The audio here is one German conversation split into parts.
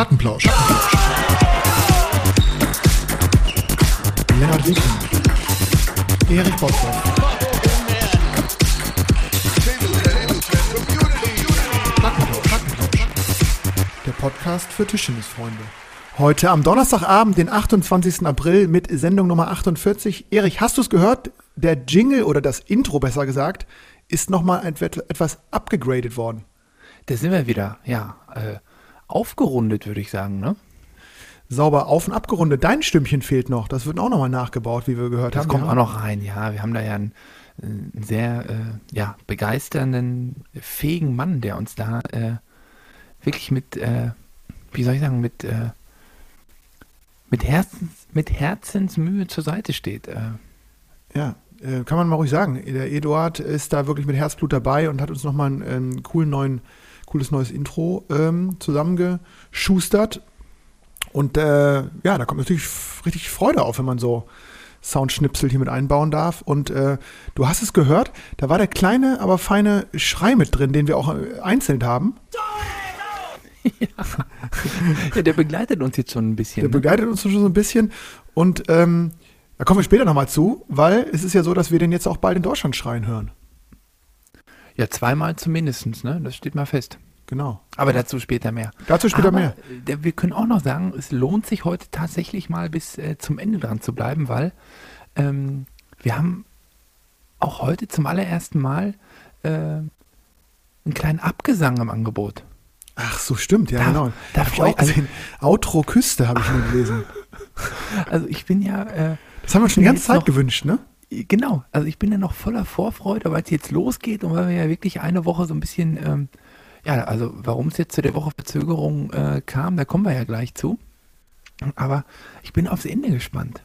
Plattenplausch. Lennart Wieken. Erich. Plattenplausch. Plattenplausch. Der Podcast für Tischtennisfreunde. Heute am Donnerstagabend, den 28. April mit Sendung Nummer 48. Erich, hast du es gehört? Der Jingle oder das Intro besser gesagt, ist nochmal etwas abgegradet worden. Da sind wir wieder, ja. Äh, aufgerundet, würde ich sagen, ne? Sauber auf und abgerundet. Dein Stimmchen fehlt noch. Das wird auch nochmal nachgebaut, wie wir gehört Das haben. kommt ja. auch noch rein, ja. Wir haben da ja einen, einen sehr äh, ja, begeisternden, fähigen Mann, der uns da äh, wirklich mit, äh, wie soll ich sagen, mit, äh, mit, Herzens, mit Herzensmühe zur Seite steht. Äh, Ja, äh, kann man mal ruhig sagen. Der Eduard ist da wirklich mit Herzblut dabei und hat uns nochmal ein ähm, coolen neuen, cooles neues Intro ähm, zusammengeschustert. Und äh, ja, da kommt natürlich richtig Freude auf, wenn man so Soundschnipsel hier mit einbauen darf. Und äh, du hast es gehört, da war der kleine, aber feine Schrei mit drin, den wir auch äh, einzeln haben. ja, der begleitet uns jetzt schon ein bisschen. Der ne? begleitet uns schon so ein bisschen. Und ähm, da kommen wir später nochmal zu, weil es ist ja so, dass wir den jetzt auch bald in Deutschland schreien hören. Ja, zweimal zumindest, ne? Das steht mal fest. Genau. Aber dazu später mehr. Dazu später Aber, mehr. Wir können auch noch sagen, es lohnt sich heute tatsächlich mal bis äh, zum Ende dran zu bleiben, weil ähm, wir haben auch heute zum allerersten Mal äh, einen kleinen Abgesang im Angebot. Ach so, stimmt, ja, Da- genau. da Hab ich auch gesehen. Outro Küste habe ich nur gelesen. Also ich bin ja, äh, Das haben wir schon die ganze Zeit gewünscht, ne? Genau, also ich bin ja noch voller Vorfreude, weil es jetzt losgeht und weil wir ja wirklich eine Woche so ein bisschen, ähm, ja, also warum es jetzt zu der Woche Verzögerung äh, kam, da kommen wir ja gleich zu. Aber ich bin aufs Ende gespannt.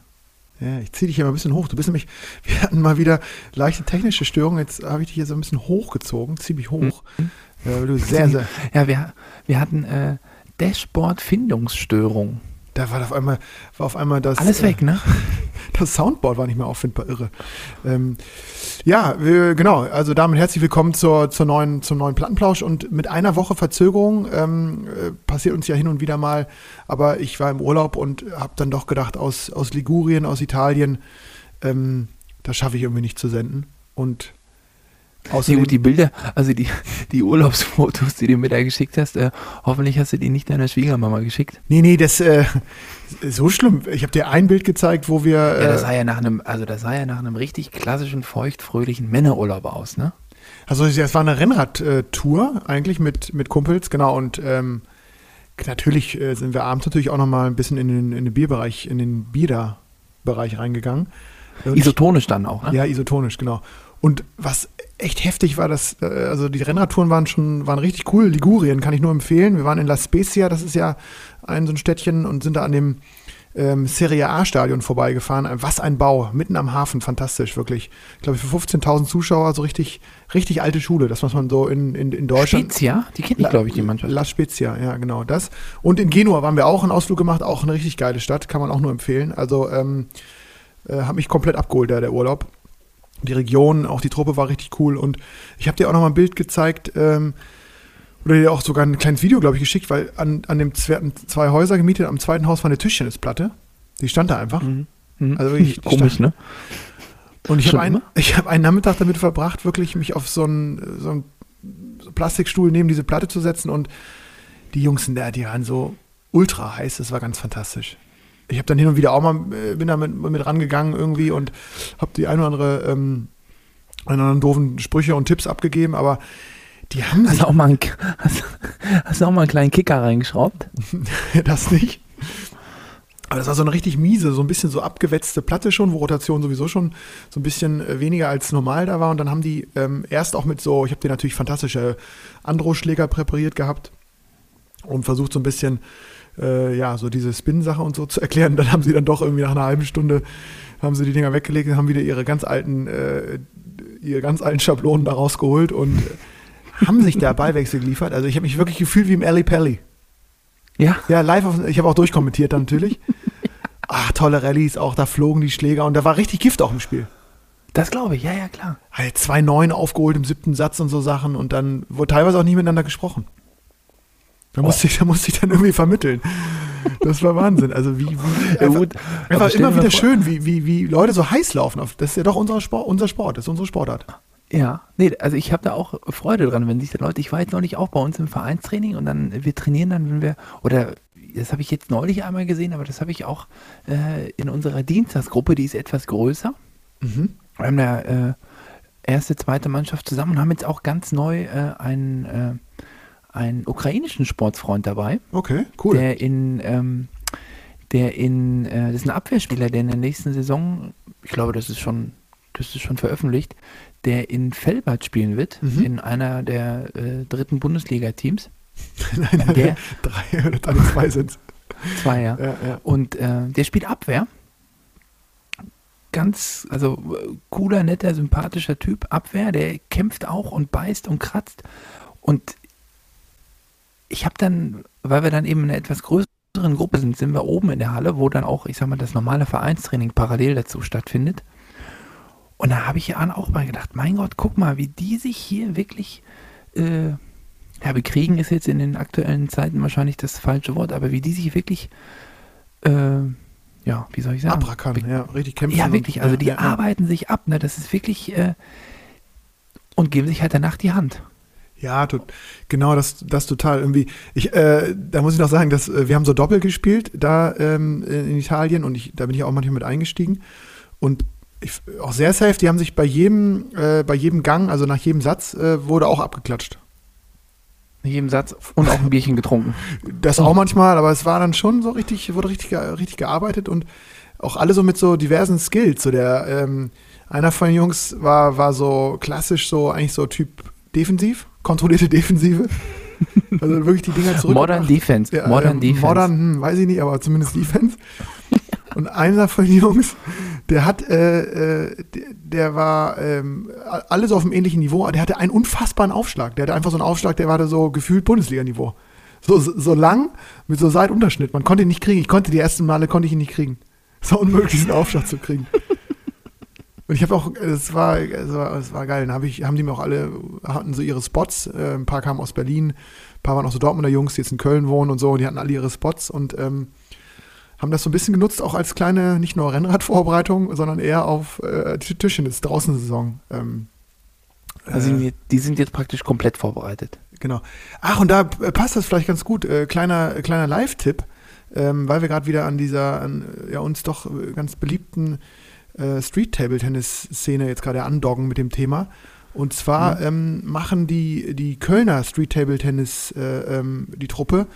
Ja, ich ziehe dich hier mal ein bisschen hoch. Du bist nämlich, wir hatten mal wieder leichte technische Störungen. Jetzt habe ich dich hier so ein bisschen hochgezogen, ziemlich hoch. Ja, weil du sehr, sehr, Ja, wir, wir hatten äh, Dashboard-Findungsstörung. Da war auf einmal, war auf einmal das, Alles weg, ne? äh, das Soundboard war nicht mehr auffindbar, irre. Ähm, ja, wir, genau. Also damit herzlich willkommen zur, zur neuen, zum neuen Plattenplausch und mit einer Woche Verzögerung ähm, äh, passiert uns ja hin und wieder mal. Aber ich war im Urlaub und habe dann doch gedacht, aus, aus Ligurien, aus Italien, ähm, das schaffe ich irgendwie nicht zu senden. Und Ja, außerdem, gut, die Bilder, also die, die Urlaubsfotos, die du mir da geschickt hast, äh, hoffentlich hast du die nicht deiner Schwiegermama geschickt. nee, nee, das äh, so schlimm. Ich habe dir ein Bild gezeigt, wo wir Ja, das äh, sah ja nach einem, also das sah ja nach einem richtig klassischen, feuchtfröhlichen Männerurlaub aus, ne? Also es war eine Rennradtour eigentlich mit, mit Kumpels, genau. Und ähm, natürlich äh, sind wir abends natürlich auch noch mal ein bisschen in den, in den Bierbereich, in den Bieder-Bereich reingegangen. Und Isotonisch dann auch, ne? ja, isotonisch, genau. Und was echt heftig war, dass, äh, also die Rennradtouren waren schon, waren richtig cool. Ligurien kann ich nur empfehlen. Wir waren in La Spezia, das ist ja ein so ein Städtchen und sind da an dem ähm, Serie A-Stadion vorbeigefahren. Was ein Bau, mitten am Hafen, fantastisch, wirklich. Ich glaube, für 15.000 Zuschauer, so richtig, richtig alte Schule, das, was man so in, in, in Deutschland. Spezia, die kennt ich, glaube ich, die Mannschaft. La Spezia, ja, genau das. Und in Genua waren wir auch einen Ausflug gemacht, auch eine richtig geile Stadt, kann man auch nur empfehlen. Also, ähm, äh, hat mich komplett abgeholt, der, der Urlaub. Die Region, auch die Truppe war richtig cool. Und ich habe dir auch noch mal ein Bild gezeigt, ähm, oder dir auch sogar ein kleines Video, glaube ich, geschickt, weil an, an dem zweiten, zwei Häuser gemietet, am zweiten Haus war eine Tischtennisplatte. Die stand da einfach. Mhm. Mhm. Also wirklich, Komisch, ne? Und ich habe einen, ich hab einen Nachmittag damit verbracht, wirklich mich auf so einen, so einen Plastikstuhl neben diese Platte zu setzen und die Jungs, da, die waren so ultra heiß, das war ganz fantastisch. Ich habe dann hin und wieder auch mal, äh, bin da mit, mit rangegangen irgendwie und habe die ein oder andere, ähm, einen oder anderen doofen Sprüche und Tipps abgegeben, aber die haben Hast du auch mal einen, hast, hast du auch mal einen kleinen Kicker reingeschraubt? das nicht. Aber das war so eine richtig miese, so ein bisschen so abgewetzte Platte schon, wo Rotation sowieso schon so ein bisschen äh, weniger als normal da war. Und dann haben die ähm, erst auch mit so, ich habe dir natürlich fantastische Andro-Schläger präpariert gehabt und versucht so ein bisschen, äh, ja, so diese Spin-Sache und so zu erklären. Dann haben sie dann doch irgendwie nach einer halben Stunde, haben sie die Dinger weggelegt und haben wieder ihre ganz alten, äh, ihre ganz alten Schablonen da rausgeholt und äh, haben sich da Ballwechsel geliefert. Also ich habe mich wirklich gefühlt wie im Alley Pally. Ja. Ja, live, auf, ich habe auch durchkommentiert dann natürlich. Ach, tolle Rallyes, auch da flogen die Schläger und da war richtig Gift auch im Spiel. Das glaube ich, ja, ja, klar. Halt zwei Neun aufgeholt im siebten Satz und so Sachen und dann wurde teilweise auch nicht miteinander gesprochen. Da musste, ich, da musste ich dann irgendwie vermitteln. Das war Wahnsinn. Also wie, wie Ja, gut. einfach immer wieder schön, wie, wie, wie Leute so heiß laufen. Auf, das ist ja doch unser Sport, unser Sport, das ist unsere Sportart. Ja, nee, also ich habe da auch Freude dran, wenn sich die Leute, ich war jetzt neulich auch bei uns im Vereinstraining und dann, wir trainieren dann, wenn wir, oder das habe ich jetzt neulich einmal gesehen, aber das habe ich auch äh, in unserer Dienstagsgruppe, die ist etwas größer. Mhm. Wir haben da äh, erste, zweite Mannschaft zusammen und haben jetzt auch ganz neu äh, einen, äh, einen ukrainischen Sportsfreund dabei, Okay, cool. der in, ähm, der in, äh, das ist ein Abwehrspieler, der in der nächsten Saison, ich glaube, das ist schon, das ist schon veröffentlicht, der in Felbert spielen wird, Mhm. in einer der äh, dritten Bundesliga-Teams. nein, der- drei oder drei, zwei sind Zwei, ja. ja, ja. Und äh, der spielt Abwehr. Ganz, also cooler, netter, sympathischer Typ. Abwehr, der kämpft auch und beißt und kratzt. Und ich habe dann, weil wir dann eben in einer etwas größeren Gruppe sind, sind wir oben in der Halle, wo dann auch, ich sag mal, das normale Vereinstraining parallel dazu stattfindet. Und da habe ich ja auch mal gedacht, mein Gott, guck mal, wie die sich hier wirklich, äh, ja, bekriegen ist jetzt in den aktuellen Zeiten wahrscheinlich das falsche Wort, aber wie die sich wirklich, äh, ja, wie soll ich sagen? Abrackern, Be- ja, richtig kämpfen. ja, wirklich, und, also die ja, ja. arbeiten sich ab, ne, das ist wirklich, äh, und geben sich halt danach die Hand. Ja, tot, genau, das, das total irgendwie. Ich, äh, da muss ich noch sagen, dass äh, wir haben so Doppel gespielt da ähm, in Italien und ich, da bin ich auch manchmal mit eingestiegen und ich, auch sehr safe. Die haben sich bei jedem, äh, bei jedem Gang, also nach jedem Satz, äh, wurde auch abgeklatscht. Nach jedem Satz und auch ein Bierchen getrunken. Das auch manchmal, aber es war dann schon so richtig, wurde richtig, richtig gearbeitet und auch alle so mit so diversen Skills. So der, ähm, einer von den Jungs war, war so klassisch so, eigentlich so Typ defensiv, kontrollierte Defensive. Also wirklich die Dinger zurück. Modern Defense, Ja, Modern ähm, Defense. Modern, hm, weiß ich nicht, aber zumindest Defense. Und einer von den Jungs, der hat, äh, äh, der, war ähm, alles auf einem ähnlichen Niveau, aber der hatte einen unfassbaren Aufschlag. Der hatte einfach so einen Aufschlag, der war da so gefühlt Bundesliga-Niveau. So, so, so lang mit so Seitunterschnitt. Man konnte ihn nicht kriegen. Ich konnte die ersten Male konnte ich ihn nicht kriegen. Es war unmöglich, diesen Aufschlag zu kriegen. Und ich habe auch, es war, es war, es war geil. Dann hab ich, haben die mir auch alle, hatten so ihre Spots. Äh, ein paar kamen aus Berlin, ein paar waren auch so Dortmunder Jungs, die jetzt in Köln wohnen und so. Und die hatten alle ihre Spots und ähm, haben das so ein bisschen genutzt, auch als kleine, nicht nur Rennradvorbereitung, sondern eher auf äh, Tischtennis, Draußensaison. Ähm, Also äh, die, sind jetzt praktisch komplett vorbereitet. Genau. Ach, und da äh, passt das vielleicht ganz gut. Äh, kleiner kleiner Live-Tipp, ähm, weil wir gerade wieder an dieser, an, ja, uns doch äh, ganz beliebten äh, Street-Table-Tennis-Szene jetzt gerade andoggen mit dem Thema. Und zwar ähm, machen die, die Kölner Street-Table-Tennis, äh, ähm, die Truppe,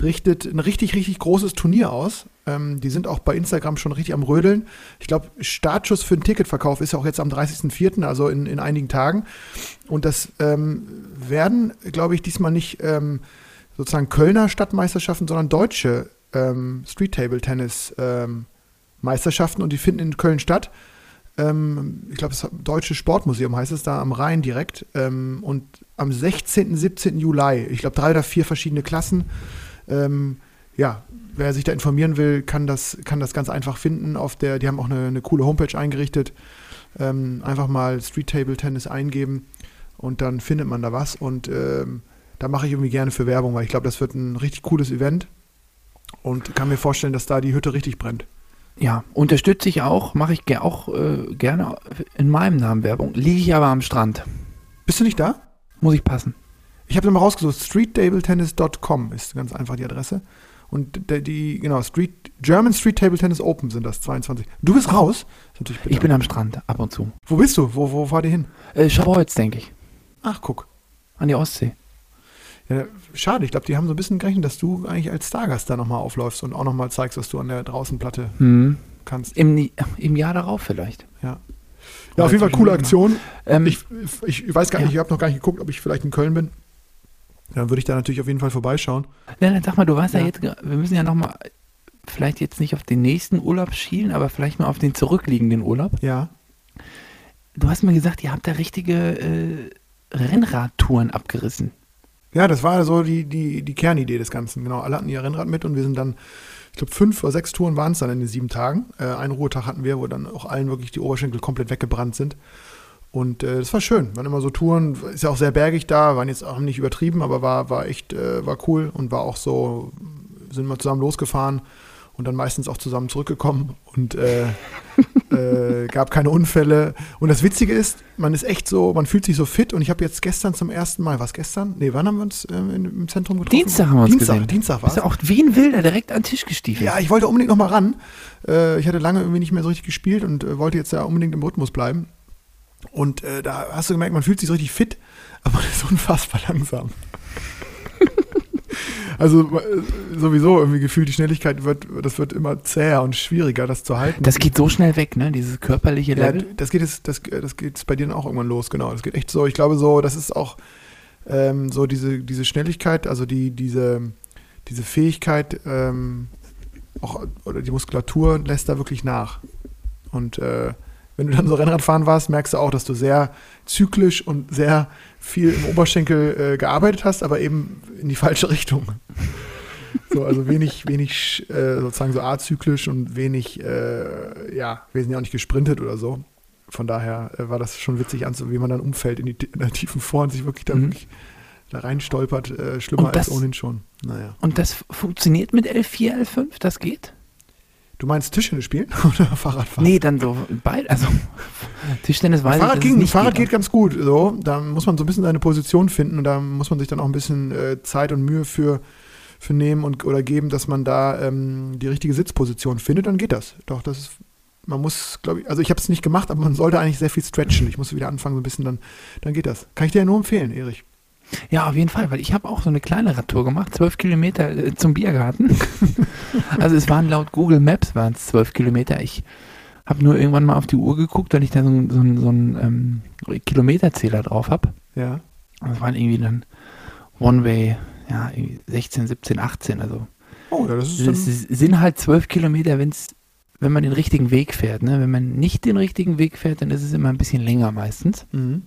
richtet ein richtig, richtig großes Turnier aus. Ähm, die sind auch bei Instagram schon richtig am Rödeln. Ich glaube, Startschuss für den Ticketverkauf ist ja auch jetzt am 30.04., also in, in einigen Tagen. Und das ähm, werden, glaube ich, diesmal nicht ähm, sozusagen Kölner Stadtmeisterschaften, sondern deutsche ähm, Street-Table-Tennis-Meisterschaften. und die finden in Köln statt. Ähm, ich glaube, das Deutsche Sportmuseum heißt es da am Rhein direkt. Ähm, und am 16., 17. Juli, ich glaube, drei oder vier verschiedene Klassen. Ähm, ja, wer sich da informieren will, kann das, kann das ganz einfach finden. Auf der, die haben auch eine, eine coole Homepage eingerichtet. Ähm, einfach mal Street Table Tennis eingeben und dann findet man da was. Und ähm, da mache ich irgendwie gerne für Werbung, weil ich glaube, das wird ein richtig cooles Event und kann mir vorstellen, dass da die Hütte richtig brennt. Ja, unterstütze ich auch, mache ich auch äh, gerne in meinem Namen Werbung. Liege ich aber am Strand. Bist du nicht da? Muss ich passen. Ich habe mal rausgesucht, streettabletennis.com ist ganz einfach die Adresse. Und der- die, genau, Street, German Street Table Tennis Open sind das, 22. Du bist raus? Ich bin am Strand, ab und zu. Wo bist du? Wo, wo fahrt ihr hin? Äh, Schauholz, denke ich. Ach, guck. An die Ostsee. Ja, schade, ich glaube, die haben so ein bisschen gerechnet, dass du eigentlich als Stargast da nochmal aufläufst und auch nochmal zeigst, was du an der Draußenplatte Hm. kannst. Im, Im Jahr darauf vielleicht. Ja. Ja, auf jeden Fall coole Aktion. Ähm, Ich, ich weiß gar nicht, Ja. ich habe noch gar nicht geguckt, ob ich vielleicht in Köln bin. Dann würde ich da natürlich auf jeden Fall vorbeischauen. Nein, nein, sag mal, du weißt ja, Ja. jetzt, wir müssen ja nochmal, vielleicht jetzt nicht auf den nächsten Urlaub schielen, aber vielleicht mal auf den zurückliegenden Urlaub. Ja. Du hast mir gesagt, ihr habt da richtige äh, Rennradtouren abgerissen. Ja, das war so die, die, die Kernidee des Ganzen. Genau, alle hatten ihr Rennrad mit und wir sind dann, ich glaube, fünf oder sechs Touren waren es dann in den sieben Tagen. Äh, einen Ruhetag hatten wir, wo dann auch allen wirklich die Oberschenkel komplett weggebrannt sind. Und äh, das war schön. Waren immer so Touren, ist ja auch sehr bergig da, waren jetzt auch nicht übertrieben, aber war, war echt, äh, war cool und war auch so, sind wir zusammen losgefahren und dann meistens auch zusammen zurückgekommen und äh, äh, gab keine Unfälle. Und das Witzige ist, man ist echt so, man fühlt sich so fit und ich habe jetzt gestern zum ersten Mal, was gestern? Nee, wann haben wir uns äh, im Zentrum getroffen? Dienstag haben wir uns Dienstag, gesehen. Dienstag war Bist du auch wie ein Wilder direkt an den Tisch gestiefelt? Ja, ich wollte unbedingt noch mal ran. Äh, ich hatte lange irgendwie nicht mehr so richtig gespielt und äh, wollte jetzt ja unbedingt im Rhythmus bleiben. Und äh, da hast du gemerkt, man fühlt sich so richtig fit, aber man ist unfassbar langsam. Also äh, sowieso irgendwie gefühlt, die Schnelligkeit wird, das wird immer zäher und schwieriger, das zu halten. Das geht so schnell weg, ne? Dieses körperliche ja, Level. das geht jetzt, das, das geht bei dir dann auch irgendwann los, genau. Das geht echt so. Ich glaube so, das ist auch ähm, so diese, diese Schnelligkeit, also die, diese, diese Fähigkeit, ähm, auch, oder die Muskulatur lässt da wirklich nach. Und äh, wenn du dann so Rennradfahren warst, merkst du auch, dass du sehr zyklisch und sehr viel im Oberschenkel äh, gearbeitet hast, aber eben in die falsche Richtung. So, also wenig, wenig äh, sozusagen so azyklisch und wenig, äh, ja, wir sind ja auch nicht gesprintet oder so. Von daher äh, war das schon witzig anzusehen, wie man dann umfällt in, die, in der tiefen Vor und sich wirklich da, Mhm. wirklich da rein stolpert. Äh, schlimmer das- als ohnehin schon. Naja. Und das funktioniert mit L4, L5? Das geht? Du meinst Tischtennis spielen oder Fahrradfahren? Nee, dann so beide. Also Tischtennis weiß Fahrrad, ich, ging, nicht Fahrrad geht. geht ganz gut. So. Da muss man so ein bisschen seine Position finden und da muss man sich dann auch ein bisschen äh, Zeit und Mühe für, für nehmen und, oder geben, dass man da ähm, die richtige Sitzposition findet. Dann geht das. Doch, das ist, man muss, glaube ich, also ich habe es nicht gemacht, aber man sollte eigentlich sehr viel stretchen. Ich musste wieder anfangen, so ein bisschen, dann, dann geht das. Kann ich dir ja nur empfehlen, Erich. Ja, auf jeden Fall, weil ich habe auch so eine kleine Radtour gemacht, zwölf Kilometer äh, zum Biergarten. also es waren laut Google Maps waren es zwölf Kilometer. Ich habe nur irgendwann mal auf die Uhr geguckt, weil ich da so, einen- so, so einen ähm, Kilometerzähler drauf habe. Ja. Das waren irgendwie dann One-Way, ja, irgendwie 16, 17, 18. Also Oh, das ist es dann, sind halt zwölf Kilometer, wenn's, wenn man den richtigen Weg fährt. Ne? Wenn man nicht den richtigen Weg fährt, dann ist es immer ein bisschen länger meistens. mhm.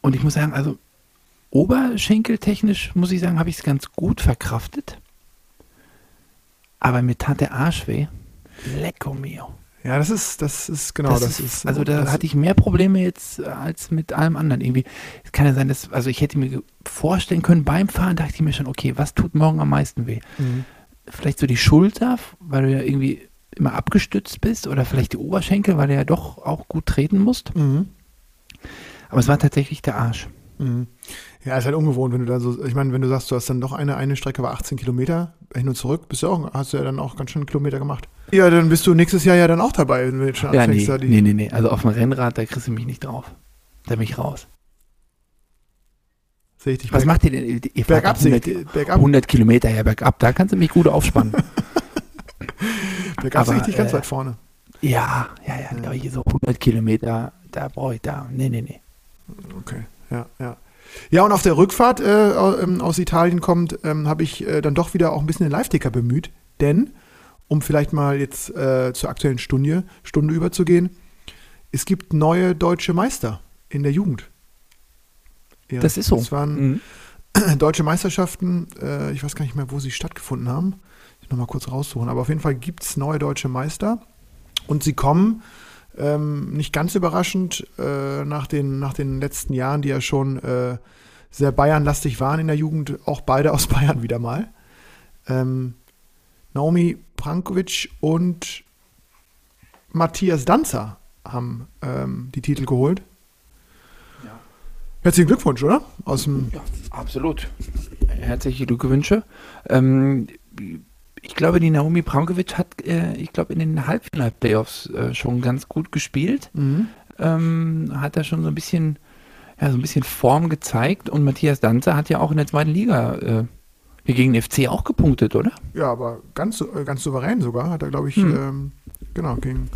Und ich muss sagen, also oberschenkeltechnisch muss ich sagen, habe ich es ganz gut verkraftet. Aber mir tat der Arsch weh. Lecco mio. Ja, das ist, das ist, genau, das das, ist, also da das, hatte ich mehr Probleme jetzt äh, als mit allem anderen irgendwie. Es kann ja sein, dass, also ich hätte mir vorstellen können, beim Fahren dachte ich mir schon, okay, was tut morgen am meisten weh? Mhm. Vielleicht so die Schulter, weil du ja irgendwie immer abgestützt bist oder vielleicht die Oberschenkel, weil du ja doch auch gut treten musst. Mhm. Aber es war tatsächlich der Arsch. Mhm. Ja, ist halt ungewohnt, wenn du da so, ich meine, wenn du sagst, du hast dann doch eine, eine Strecke war 18 Kilometer hin und zurück, bist du auch, hast du ja dann auch ganz schön Kilometer gemacht. Ja, dann bist du nächstes Jahr ja dann auch dabei, wenn du jetzt schon Ja, nee, anfängst, da die, nee, nee, nee. Also auf dem Rennrad, da kriegst du mich nicht drauf. Da bin ich raus. sehe ich dich Was macht ihr denn? Ihr bergab, doch sehe 100, ich, bergab, 100 Kilometer ja bergab, da kannst du mich gut aufspannen. bergab sehe ich dich ganz äh, weit vorne. ja, ja, ja, aber hier so 100 Kilometer, da brauche ich da. Nee, nee, nee. Okay, ja, ja. Ja, und auf der Rückfahrt äh, ähm, aus Italien kommt, ähm, habe ich äh, dann doch wieder auch ein bisschen den Live-Ticker bemüht, denn, um vielleicht mal jetzt äh, zur aktuellen Stunde, Stunde überzugehen, es gibt neue deutsche Meister in der Jugend. Ja, Das ist so. Es waren Mhm. deutsche Meisterschaften, äh, ich weiß gar nicht mehr, wo sie stattgefunden haben. Ich nochmal kurz raussuchen. Aber auf jeden Fall gibt es neue deutsche Meister. Und sie kommen, ähm, nicht ganz überraschend, äh, nach, den, nach den letzten Jahren, die ja schon äh, sehr Bayernlastig waren in der Jugend, auch beide aus Bayern wieder mal. Ähm, Naomi Prankovic und Matthias Danzer haben ähm, die Titel geholt. Ja. Herzlichen Glückwunsch, oder? Aus dem Ja, absolut. Herzliche Glückwünsche. Ähm, ich glaube, die Naomi Prankovic hat, äh, ich glaube, in den Halbfinal-Playoffs äh, schon ganz gut gespielt. Mhm. Ähm, hat da schon so ein bisschen, ja, so ein bisschen Form gezeigt. Und Matthias Danzer hat ja auch in der zweiten Liga äh, hier gegen den FC auch gepunktet, oder? Ja, aber ganz, äh, ganz souverän sogar. Hat er, glaube ich, Hm. ähm, genau, gegen,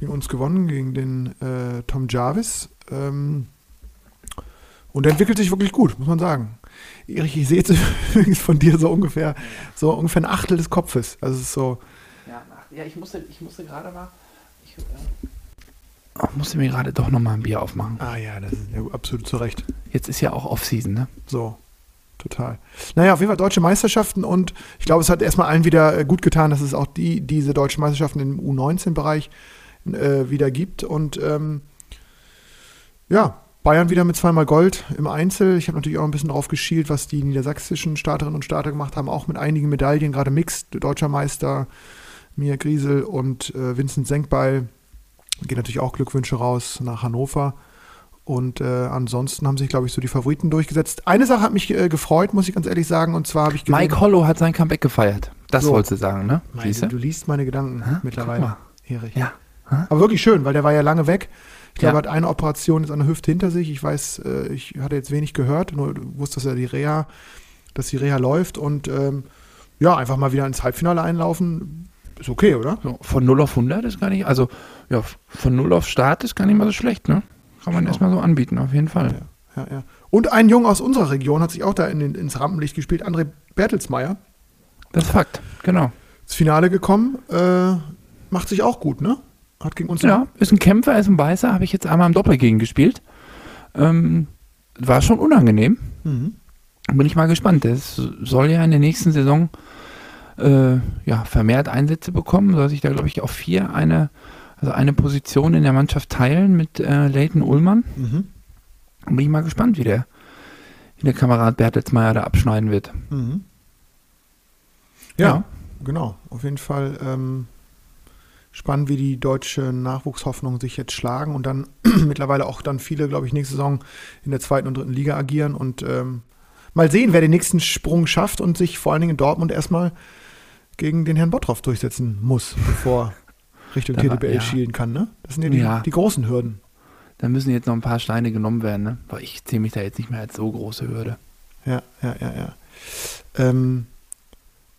gegen uns gewonnen, gegen den äh, Tom Jarvis. Ähm, und er entwickelt sich wirklich gut, muss man sagen. Erich, ich sehe jetzt übrigens von dir so ungefähr, so ungefähr ein Achtel des Kopfes. Also es ist so, Ja, ja ich, musste, ich musste gerade mal. Ich äh, musste mir gerade doch nochmal ein Bier aufmachen. ah ja, das ist ja absolut zu Recht. Jetzt ist ja auch Off-Season, ne? So, total. Naja, auf jeden Fall deutsche Meisterschaften und ich glaube, es hat erstmal allen wieder äh, gut getan, dass es auch die, diese deutschen Meisterschaften im U19-Bereich äh, wieder gibt und ähm, ja, Bayern wieder mit zweimal Gold im Einzel. Ich habe natürlich auch ein bisschen drauf geschielt, was die niedersächsischen Starterinnen und Starter gemacht haben, auch mit einigen Medaillen, gerade Mixed, deutscher Meister, Mia Griesel und äh, Vincent Senkbeil. Geht natürlich auch Glückwünsche raus nach Hannover. Und äh, ansonsten haben sich, glaube ich, so die Favoriten durchgesetzt. Eine Sache hat mich äh, gefreut, muss ich ganz ehrlich sagen, und zwar habe ich gesehen, Mike Hollow hat sein Comeback gefeiert. Das so. wolltest du sagen, ne? Meine, du liest meine Gedanken ha? mittlerweile, Erich. Ja. Ha? Aber wirklich schön, weil der war ja lange weg. Ich glaube, ja. er hat eine Operation jetzt an der Hüfte hinter sich. Ich weiß, äh, ich hatte jetzt wenig gehört, nur wusste, dass er die Reha, dass die Reha läuft und ähm, ja, einfach mal wieder ins Halbfinale einlaufen. Ist okay, oder? So, von 0 auf 100 ist gar nicht, also ja, von 0 auf Start ist gar nicht mal so schlecht, ne? Kann man genau. erstmal so anbieten, auf jeden Fall. Ja, ja, ja. Und ein Junge aus unserer Region hat sich auch da in, ins Rampenlicht gespielt, André Bertelsmeier. Das ist Fakt, genau. Ins Finale gekommen, äh, macht sich auch gut, ne? Hat gegen uns. Ja, ist ein Kämpfer, ist ein Beißer, habe ich jetzt einmal im Doppel gegen gespielt. Ähm, war schon unangenehm. Mhm. Bin ich mal gespannt. Das soll ja in der nächsten Saison äh, ja, vermehrt Einsätze bekommen. Soll sich da, glaube ich, auf vier eine, also eine Position in der Mannschaft teilen mit äh, Leighton Ullmann. Mhm. Bin ich mal gespannt, wie der, wie der Kamerad Bertelsmeier da abschneiden wird. Mhm. Ja, ja, genau. Auf jeden Fall ähm, spannend, wie die deutsche Nachwuchshoffnung sich jetzt schlagen und dann mittlerweile auch dann viele, glaube ich, nächste Saison in der zweiten und dritten Liga agieren und ähm, mal sehen, wer den nächsten Sprung schafft und sich vor allen Dingen in Dortmund erstmal gegen den Herrn Bottroff durchsetzen muss, bevor Richtung TDBL ja. schielen kann. Ne? Das sind ja die, ja. die großen Hürden. Da müssen jetzt noch ein paar Steine genommen werden, ne? weil ich zähle mich da jetzt nicht mehr als so große Hürde. Ja, ja, ja, ja. Ähm,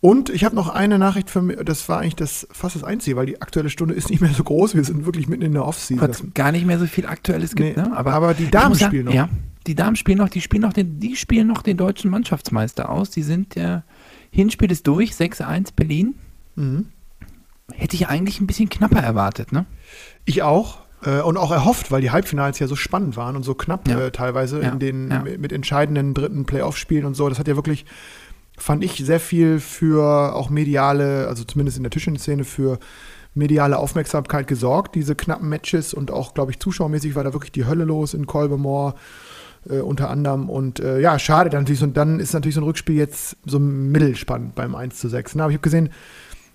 und ich habe noch eine Nachricht für mich, das war eigentlich das fast das Einzige, weil die aktuelle Stunde ist nicht mehr so groß, wir sind wirklich mitten in der Offseason. Gar nicht mehr so viel Aktuelles gibt, nee, ne? Aber, aber die Damen sagen, spielen noch. Ja, die Damen spielen noch, die spielen noch den, die spielen noch den deutschen Mannschaftsmeister aus. Die sind der Hinspiel ist durch, 6-1 Berlin. Mhm. Hätte ich eigentlich ein bisschen knapper erwartet, ne? Ich auch. Äh, und auch erhofft, weil die Halbfinals ja so spannend waren und so knapp ja. äh, teilweise ja. in den ja. mit entscheidenden dritten Playoff-Spielen und so. Das hat ja wirklich fand ich sehr viel für auch mediale, also zumindest in der Tischtennis-Szene, für mediale Aufmerksamkeit gesorgt, diese knappen Matches und auch, glaube ich, zuschauermäßig war da wirklich die Hölle los in Kolbemore äh, unter anderem. Und äh, ja, schade dann natürlich. Und dann ist natürlich so ein Rückspiel jetzt so mittelspannend beim 1 zu 6. Na, aber ich habe gesehen,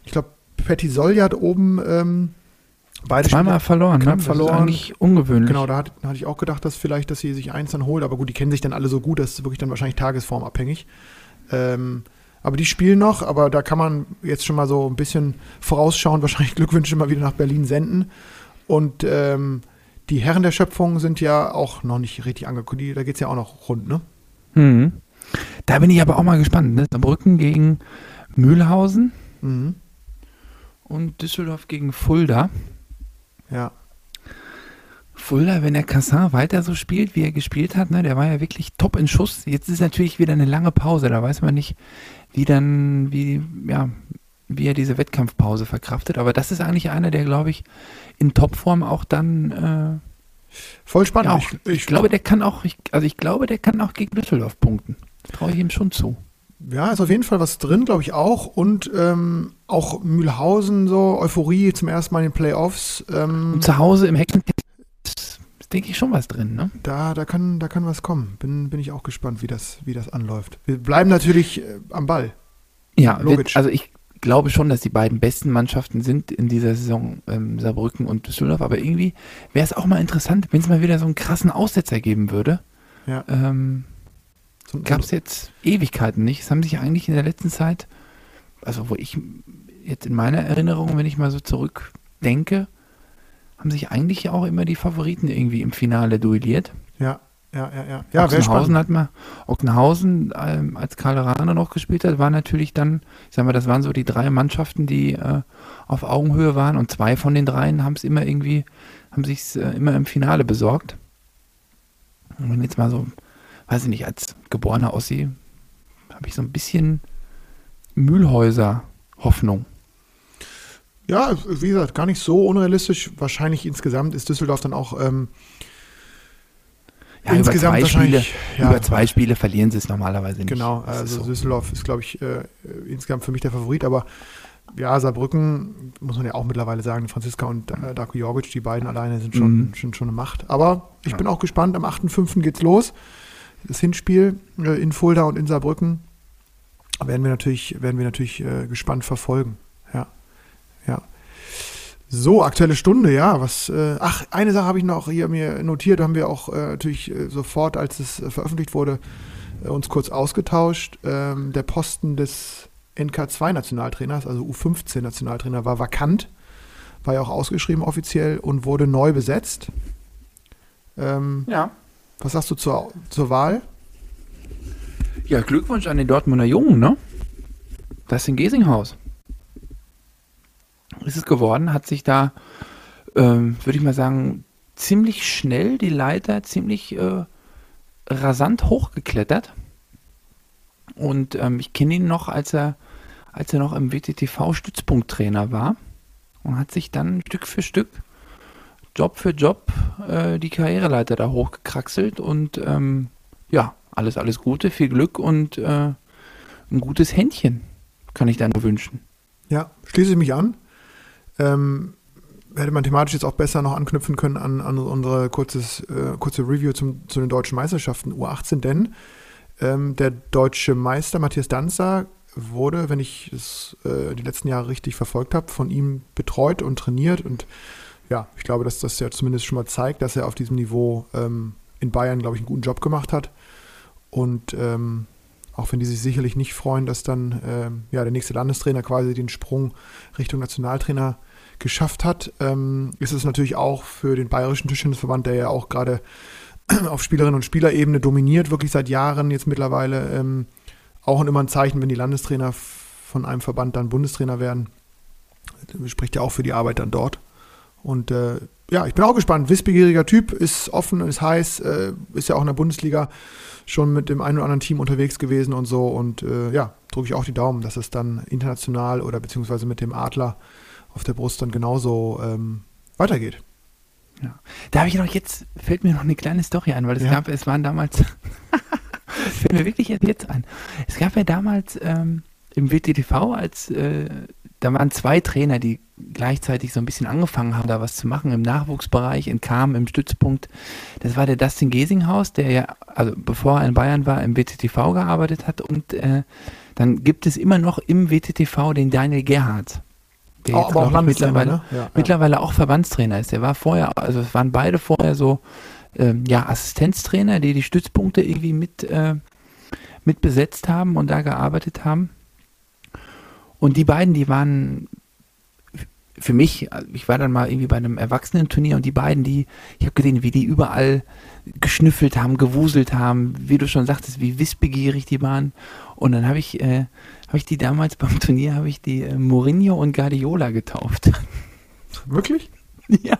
ich glaube, Patty Solja hat oben ähm, beide Zweimal verloren, knapp ne? verloren. Das ist eigentlich ungewöhnlich. Genau, da, hat, da hatte ich auch gedacht, dass vielleicht, dass sie sich eins dann holt. Aber gut, die kennen sich dann alle so gut, das ist wirklich dann wahrscheinlich tagesformabhängig. Ähm, aber die spielen noch, aber da kann man jetzt schon mal so ein bisschen vorausschauen, wahrscheinlich Glückwünsche mal wieder nach Berlin senden. Und ähm, die Herren der Schöpfung sind ja auch noch nicht richtig angekündigt. Da geht es ja auch noch rund, ne? Mhm. Da bin ich aber auch mal gespannt. Ne? Saarbrücken gegen Mühlhausen mhm. und Düsseldorf gegen Fulda. Ja. Fulda, wenn der Cassin weiter so spielt, wie er gespielt hat, ne, der war ja wirklich top in Schuss. Jetzt ist natürlich wieder eine lange Pause, da weiß man nicht, wie dann, wie, ja, wie er diese Wettkampfpause verkraftet. Aber das ist eigentlich einer, der, glaube ich, in Topform auch dann äh, voll spannend. Ja, auch, ich, ich, glaube, der kann auch, ich, also ich glaube, der kann auch gegen Düsseldorf punkten. Das traue ich ihm schon zu. Ja, ist auf jeden Fall was drin, glaube ich auch. Und ähm, auch Mühlhausen, so Euphorie zum ersten Mal in den Playoffs. Ähm, zu Hause im Denke ich, schon was drin, ne? Da, da, kann, da kann was kommen. Bin, bin ich auch gespannt, wie das, wie das anläuft. Wir bleiben natürlich äh, am Ball. Ja, logisch. Also ich glaube schon, dass die beiden besten Mannschaften sind in dieser Saison ähm, Saarbrücken und Düsseldorf. Aber irgendwie wäre es auch mal interessant, wenn es mal wieder so einen krassen Aussetzer geben würde. Ja. Ähm, Gab es jetzt Ewigkeiten nicht. Es haben sich eigentlich in der letzten Zeit, also wo ich jetzt in meiner Erinnerung, wenn ich mal so zurückdenke, haben sich eigentlich auch immer die Favoriten irgendwie im Finale duelliert. Ja, ja, ja, ja. ja Ochsenhausen hat man, Ochsenhausen, ähm, als Karl Rahner noch gespielt hat, war natürlich dann, ich sag mal, das waren so die drei Mannschaften, die äh, auf Augenhöhe waren und zwei von den dreien haben es immer irgendwie, haben sich äh, immer im Finale besorgt. Und wenn jetzt mal so, weiß ich nicht, als Geborener aussehe, habe ich so ein bisschen Mühlhäuser Hoffnung. Ja, wie gesagt, gar nicht so unrealistisch. Wahrscheinlich insgesamt ist Düsseldorf dann auch ähm, ja, insgesamt über zwei, Spiele, ja, über zwei Spiele verlieren sie es normalerweise nicht. Genau, also so. Düsseldorf ist, glaube ich, äh, insgesamt für mich der Favorit, aber ja, Saarbrücken, muss man ja auch mittlerweile sagen, Franziska und äh, Darko Jorgic, die beiden alleine sind schon, mhm. schon, schon eine Macht. Aber ich ja. bin auch gespannt, am 8.5. geht's los. Das Hinspiel äh, in Fulda und in Saarbrücken werden wir natürlich, werden wir natürlich äh, gespannt verfolgen. Ja. So, aktuelle Stunde, ja. Was, äh, ach, eine Sache habe ich noch hier mir notiert, haben wir auch äh, natürlich äh, sofort, als es äh, veröffentlicht wurde, äh, uns kurz ausgetauscht. Ähm, der Posten des NK2-Nationaltrainers, also U15-Nationaltrainer, war vakant, war ja auch ausgeschrieben offiziell und wurde neu besetzt. Ähm, ja. Was sagst du zur, zur Wahl? Ja, Glückwunsch an den Dortmunder Jungen, ne? Das ist in Gesinghaus. Ist es geworden, hat sich da, ähm, würde ich mal sagen, ziemlich schnell die Leiter ziemlich äh, rasant hochgeklettert. Und ähm, ich kenne ihn noch, als er, als er noch im WTTV Stützpunkttrainer war und hat sich dann Stück für Stück, Job für Job, äh, die Karriereleiter da hochgekraxelt und ähm, ja, alles, alles Gute, viel Glück und äh, ein gutes Händchen kann ich da nur wünschen. Ja, schließe ich mich an. Ähm, hätte man thematisch jetzt auch besser noch anknüpfen können an, an unsere kurzes, äh, kurze Review zum, zu den deutschen Meisterschaften U18, denn ähm, der deutsche Meister Matthias Danzer wurde, wenn ich es äh, die letzten Jahre richtig verfolgt habe, von ihm betreut und trainiert und ja, ich glaube, dass das ja zumindest schon mal zeigt, dass er auf diesem Niveau ähm, in Bayern, glaube ich, einen guten Job gemacht hat. Und ähm, auch wenn die sich sicherlich nicht freuen, dass dann ähm, ja, der nächste Landestrainer quasi den Sprung Richtung Nationaltrainer geschafft hat, ähm, ist es natürlich auch für den Bayerischen Tischtennisverband, der ja auch gerade auf Spielerinnen und Spielerebene dominiert, wirklich seit Jahren jetzt mittlerweile, ähm, auch immer ein Zeichen, wenn die Landestrainer von einem Verband dann Bundestrainer werden. Das spricht ja auch für die Arbeit dann dort. Und äh, ja, ich bin auch gespannt. Wissbegieriger Typ, ist offen, ist heiß, äh, ist ja auch in der Bundesliga schon mit dem einen oder anderen Team unterwegs gewesen und so. Und äh, ja, drücke ich auch die Daumen, dass es dann international oder beziehungsweise mit dem Adler auf der Brust dann genauso ähm, weitergeht. Ja. Da habe ich noch jetzt, fällt mir noch eine kleine Story ein, weil es ja. gab, es waren damals, fällt mir wirklich jetzt ein. Es gab ja damals ähm, im WTTV, als äh, da waren zwei Trainer, die gleichzeitig so ein bisschen angefangen haben, da was zu machen im Nachwuchsbereich, in Kam, im Stützpunkt. Das war der Dustin Gesinghaus, der ja, also bevor er in Bayern war, im WTTV gearbeitet hat. Und äh, dann gibt es immer noch im WTTV den Daniel Gerhardt. Der auch, jetzt, aber auch mittlerweile, ne? ja, mittlerweile ja. auch Verbandstrainer ist. Der war vorher, also es waren beide vorher so ähm, ja, Assistenztrainer, die die Stützpunkte irgendwie mit, äh, mit besetzt haben und da gearbeitet haben. Und die beiden, die waren für mich, ich war dann mal irgendwie bei einem Erwachsenenturnier und die beiden, die, ich habe gesehen, wie die überall geschnüffelt haben, gewuselt haben, wie du schon sagtest, wie wissbegierig die waren. Und dann habe ich, äh, habe ich die damals beim Turnier, habe ich die äh, Mourinho und Guardiola getauft. Wirklich? Ja.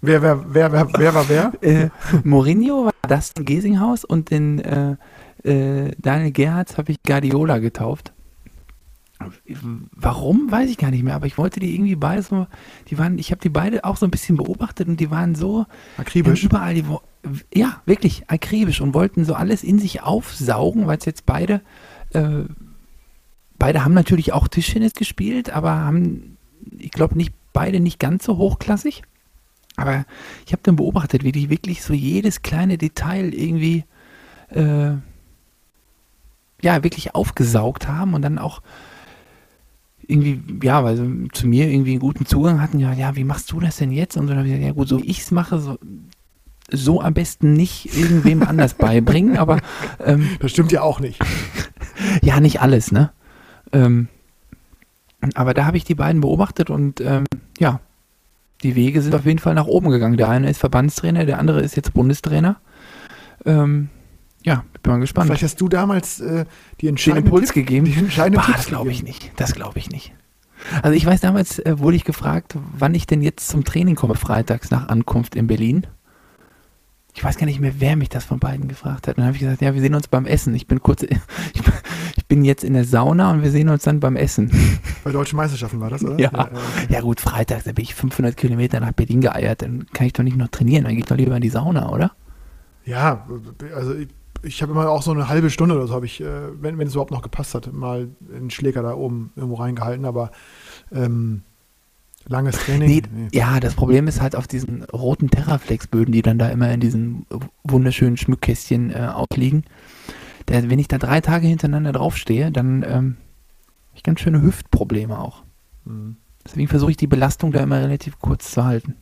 Wer, wer, wer, wer, wer war wer? äh, Mourinho war das in Gesinghaus und den äh, äh, Daniel Gerhardt habe ich Guardiola getauft. Warum, weiß ich gar nicht mehr, aber ich wollte die irgendwie beide so, die waren, ich habe die beide auch so ein bisschen beobachtet und die waren so akribisch. Überall, die, ja, wirklich akribisch und wollten so alles in sich aufsaugen, weil es jetzt beide, äh, beide haben natürlich auch Tischtennis gespielt, aber haben, ich glaube, nicht beide nicht ganz so hochklassig. Aber ich habe dann beobachtet, wie die wirklich so jedes kleine Detail irgendwie, äh, ja, wirklich aufgesaugt haben und dann auch irgendwie, ja, weil sie zu mir irgendwie einen guten Zugang hatten, ja, ja, wie machst du das denn jetzt? Und so, dann habe ich gesagt, ja gut, so wie ich es mache, so, so am besten nicht irgendwem anders beibringen, aber ähm, Das stimmt ja auch nicht. ja, nicht alles, ne? Ähm, aber da habe ich die beiden beobachtet und ähm, ja, die Wege sind auf jeden Fall nach oben gegangen. Der eine ist Verbandstrainer, der andere ist jetzt Bundestrainer. Ähm, ja, bin mal gespannt. Vielleicht hast du damals äh, die entscheidende Impuls Tipp, gegeben. Entscheidende bah, das glaube ich nicht. Das glaube ich nicht. Also ich weiß damals äh, wurde ich gefragt, wann ich denn jetzt zum Training komme, freitags nach Ankunft in Berlin. Ich weiß gar nicht mehr, wer mich das von beiden gefragt hat. Und dann habe ich gesagt, ja, wir sehen uns beim Essen. Ich bin kurz, ich bin jetzt in der Sauna und wir sehen uns dann beim Essen. Bei deutschen Meisterschaften war das, oder? Ja, ja, okay. ja gut, freitags, da bin ich 500 Kilometer nach Berlin geeiert. Dann kann ich doch nicht noch trainieren, dann gehe ich doch lieber in die Sauna, oder? Ja, also ich ich habe immer auch so eine halbe Stunde oder so, habe ich, äh, wenn, wenn es überhaupt noch gepasst hat, mal einen Schläger da oben irgendwo reingehalten, aber ähm, langes Training. Nee, nee. Ja, das Problem ist halt auf diesen roten Terraflex-Böden, die dann da immer in diesen wunderschönen Schmückkästchen äh, ausliegen. Der, wenn ich da drei Tage hintereinander draufstehe, dann ähm, habe ich ganz schöne Hüftprobleme auch. Mhm. Deswegen versuche ich die Belastung da immer relativ kurz zu halten.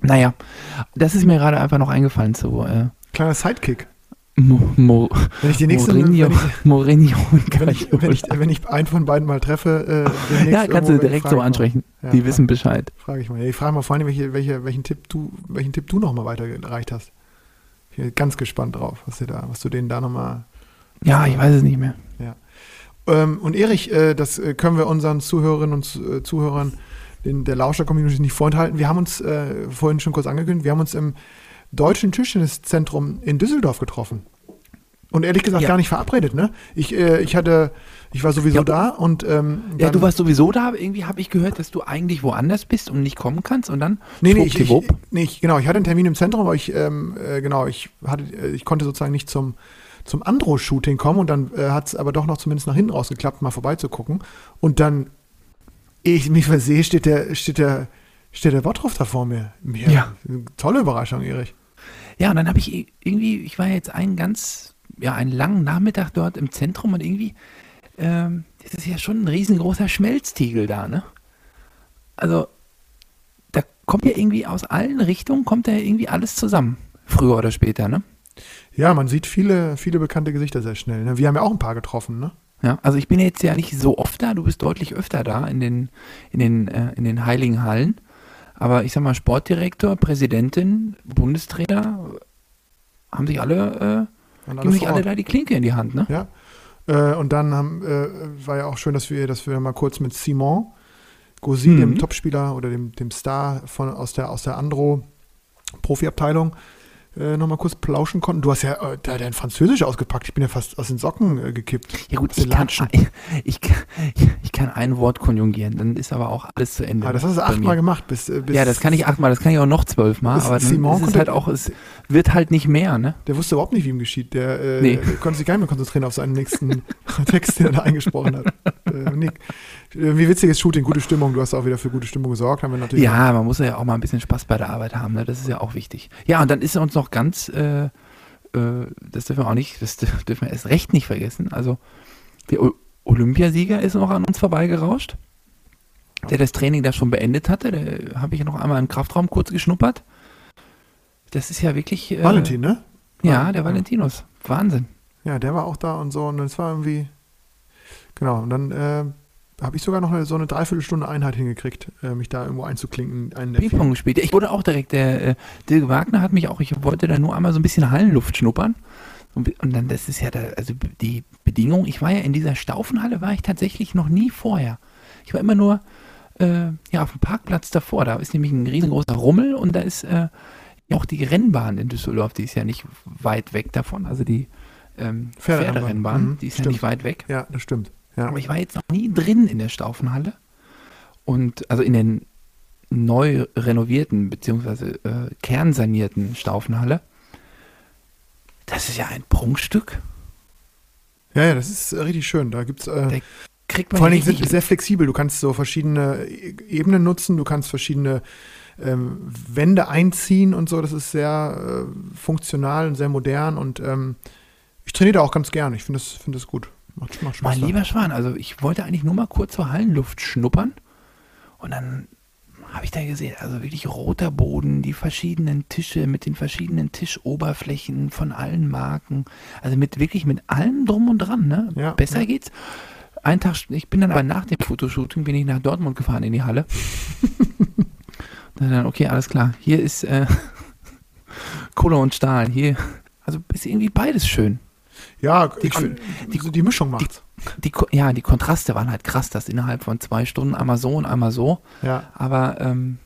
Naja, das ist mir gerade einfach noch eingefallen zu. Äh, Kleiner Sidekick. Mo, Mo, wenn ich die nächste Mourinho, wenn ich, Mourinho wenn, ich, wenn, ich, wenn ich einen von beiden mal treffe, äh, ja, kannst du direkt so ansprechen. Ja, die wissen Bescheid. Frage ich mal. Ich frage mal vor allem, welche, welche, welchen Tipp du, welchen Tipp du noch mal weitergereicht hast. Ich bin ganz gespannt drauf, was du da, was du denen da nochmal. Ja, ich weiß es nicht mehr. Ja. Ähm, und Erich, äh, das äh, können wir unseren Zuhörerinnen und äh, Zuhörern den, der Lauscher-Community nicht vorenthalten. Wir haben uns äh, vorhin schon kurz angekündigt, wir haben uns im Deutschen Tischtenniszentrum in Düsseldorf getroffen. Und ehrlich gesagt ja. gar nicht verabredet, ne? Ich, äh, ich hatte, ich war sowieso ja. da und ähm, Ja, du warst sowieso da, aber irgendwie habe ich gehört, dass du eigentlich woanders bist und nicht kommen kannst und dann Nee, nee, ich, ich, nee ich, genau, ich hatte einen Termin im Zentrum, aber ich, ähm, äh, genau, ich hatte, äh, ich konnte sozusagen nicht zum, zum Andro-Shooting kommen und dann äh, hat es aber doch noch zumindest nach hinten raus geklappt, mal vorbeizugucken. Und dann, ehe ich mich versehe, steht der, steht der, steht der Bottroff da vor mir. mir ja. Tolle Überraschung, Erich. Ja, und dann habe ich irgendwie, ich war jetzt einen ganz, ja, einen langen Nachmittag dort im Zentrum und irgendwie, ähm, das ist ja schon ein riesengroßer Schmelztiegel da, ne? Also, da kommt ja irgendwie aus allen Richtungen, kommt da irgendwie alles zusammen, früher oder später, ne? Ja, man sieht viele, viele bekannte Gesichter sehr schnell. Ne? Wir haben ja auch ein paar getroffen, ne? Ja, also ich bin jetzt ja nicht so oft da, du bist deutlich öfter da in den, in den, äh, in den heiligen Hallen. Aber ich sag mal, Sportdirektor, Präsidentin, Bundestrainer haben sich alle, äh, geben sich alle da die Klinke in die Hand, ne? Ja. Äh, und dann haben, äh, war ja auch schön, dass wir, dass wir mal kurz mit Simon Gauzy, mhm. dem Topspieler oder dem, dem Star von, aus der, aus der Andro Profiabteilung, äh, nochmal kurz plauschen konnten. Du hast ja äh, da dein Französisch ausgepackt. Ich bin ja fast aus den Socken äh, gekippt. Ja gut, ich kann, ich, ich, kann ein Wort konjugieren, dann ist aber auch alles zu Ende. Aber das hast du achtmal gemacht. Bis, äh, bis ja, das kann ich achtmal, das kann ich auch noch zwölfmal, aber dann ist es halt auch, es wird halt nicht mehr, ne? Der wusste überhaupt nicht, wie ihm geschieht. Der, äh, nee. der konnte sich gar nicht mehr konzentrieren auf seinen nächsten Text, den er da eingesprochen hat. Äh, Nick. Wie witziges Shooting, gute Stimmung. Du hast auch wieder für gute Stimmung gesorgt. Haben wir natürlich ja, man muss ja auch mal ein bisschen Spaß bei der Arbeit haben. Ne? Das ist ja auch wichtig. Ja, und dann ist uns noch ganz, äh, äh, das dürfen wir auch nicht, das dürfen wir erst recht nicht vergessen. Also der Olympiasieger ist noch an uns vorbeigerauscht, der das Training da schon beendet hatte. Da habe ich noch einmal im Kraftraum kurz geschnuppert. Das ist ja wirklich. Äh, Valentin, ne? Ja, der Valentinus. Wahnsinn. Ja, der war auch da und so. Und es war irgendwie. Genau. Und dann äh, habe ich sogar noch eine, so eine Dreiviertelstunde Einheit hingekriegt, äh, mich da irgendwo einzuklinken. Ping-Pong gespielt. Ich wurde auch direkt, der äh, Dirk Wagner hat mich auch, ich wollte da nur einmal so ein bisschen Hallenluft schnuppern. Und, und dann, das ist ja da, also die Bedingung, ich war ja in dieser Staufenhalle, war ich tatsächlich noch nie vorher. Ich war immer nur äh, ja, auf dem Parkplatz davor. Da ist nämlich ein riesengroßer Rummel und da ist äh, auch die Rennbahn in Düsseldorf, die ist ja nicht weit weg davon. Also die ähm, Pferderennbahn, mhm, die ist stimmt. ja nicht weit weg. Ja, das stimmt. Ja. Aber ich war jetzt noch nie drin in der Staufenhalle. Und also in den neu renovierten bzw. Äh, kernsanierten Staufenhalle. Das ist ja ein Prunkstück. Ja, ja, das ist äh, richtig schön. Da gibt es. Äh, vor allen Dingen sind sehr flexibel. Du kannst so verschiedene e-, Ebenen nutzen, du kannst verschiedene ähm, Wände einziehen und so. Das ist sehr äh, funktional und sehr modern und ähm, ich trainiere da auch ganz gern. Ich finde das, find das gut. Macht, macht Spaß. Mein lieber Schwan, also ich wollte eigentlich nur mal kurz zur Hallenluft schnuppern und dann habe ich da gesehen, also wirklich roter Boden, die verschiedenen Tische mit den verschiedenen Tischoberflächen von allen Marken, also mit wirklich mit allem drum und dran, ne? Ja, Besser ja. geht's. Ein Tag, ich bin dann aber nach dem Fotoshooting bin ich nach Dortmund gefahren in die Halle. dann, okay, alles klar. Hier ist äh, Kohle und Stahl. Hier, also ist irgendwie beides schön. Ja, die, find, die, die, Mischung macht. Die, die, ja, die Kontraste waren halt krass, das innerhalb von zwei Stunden einmal so und einmal so. Ja. Aber ähm,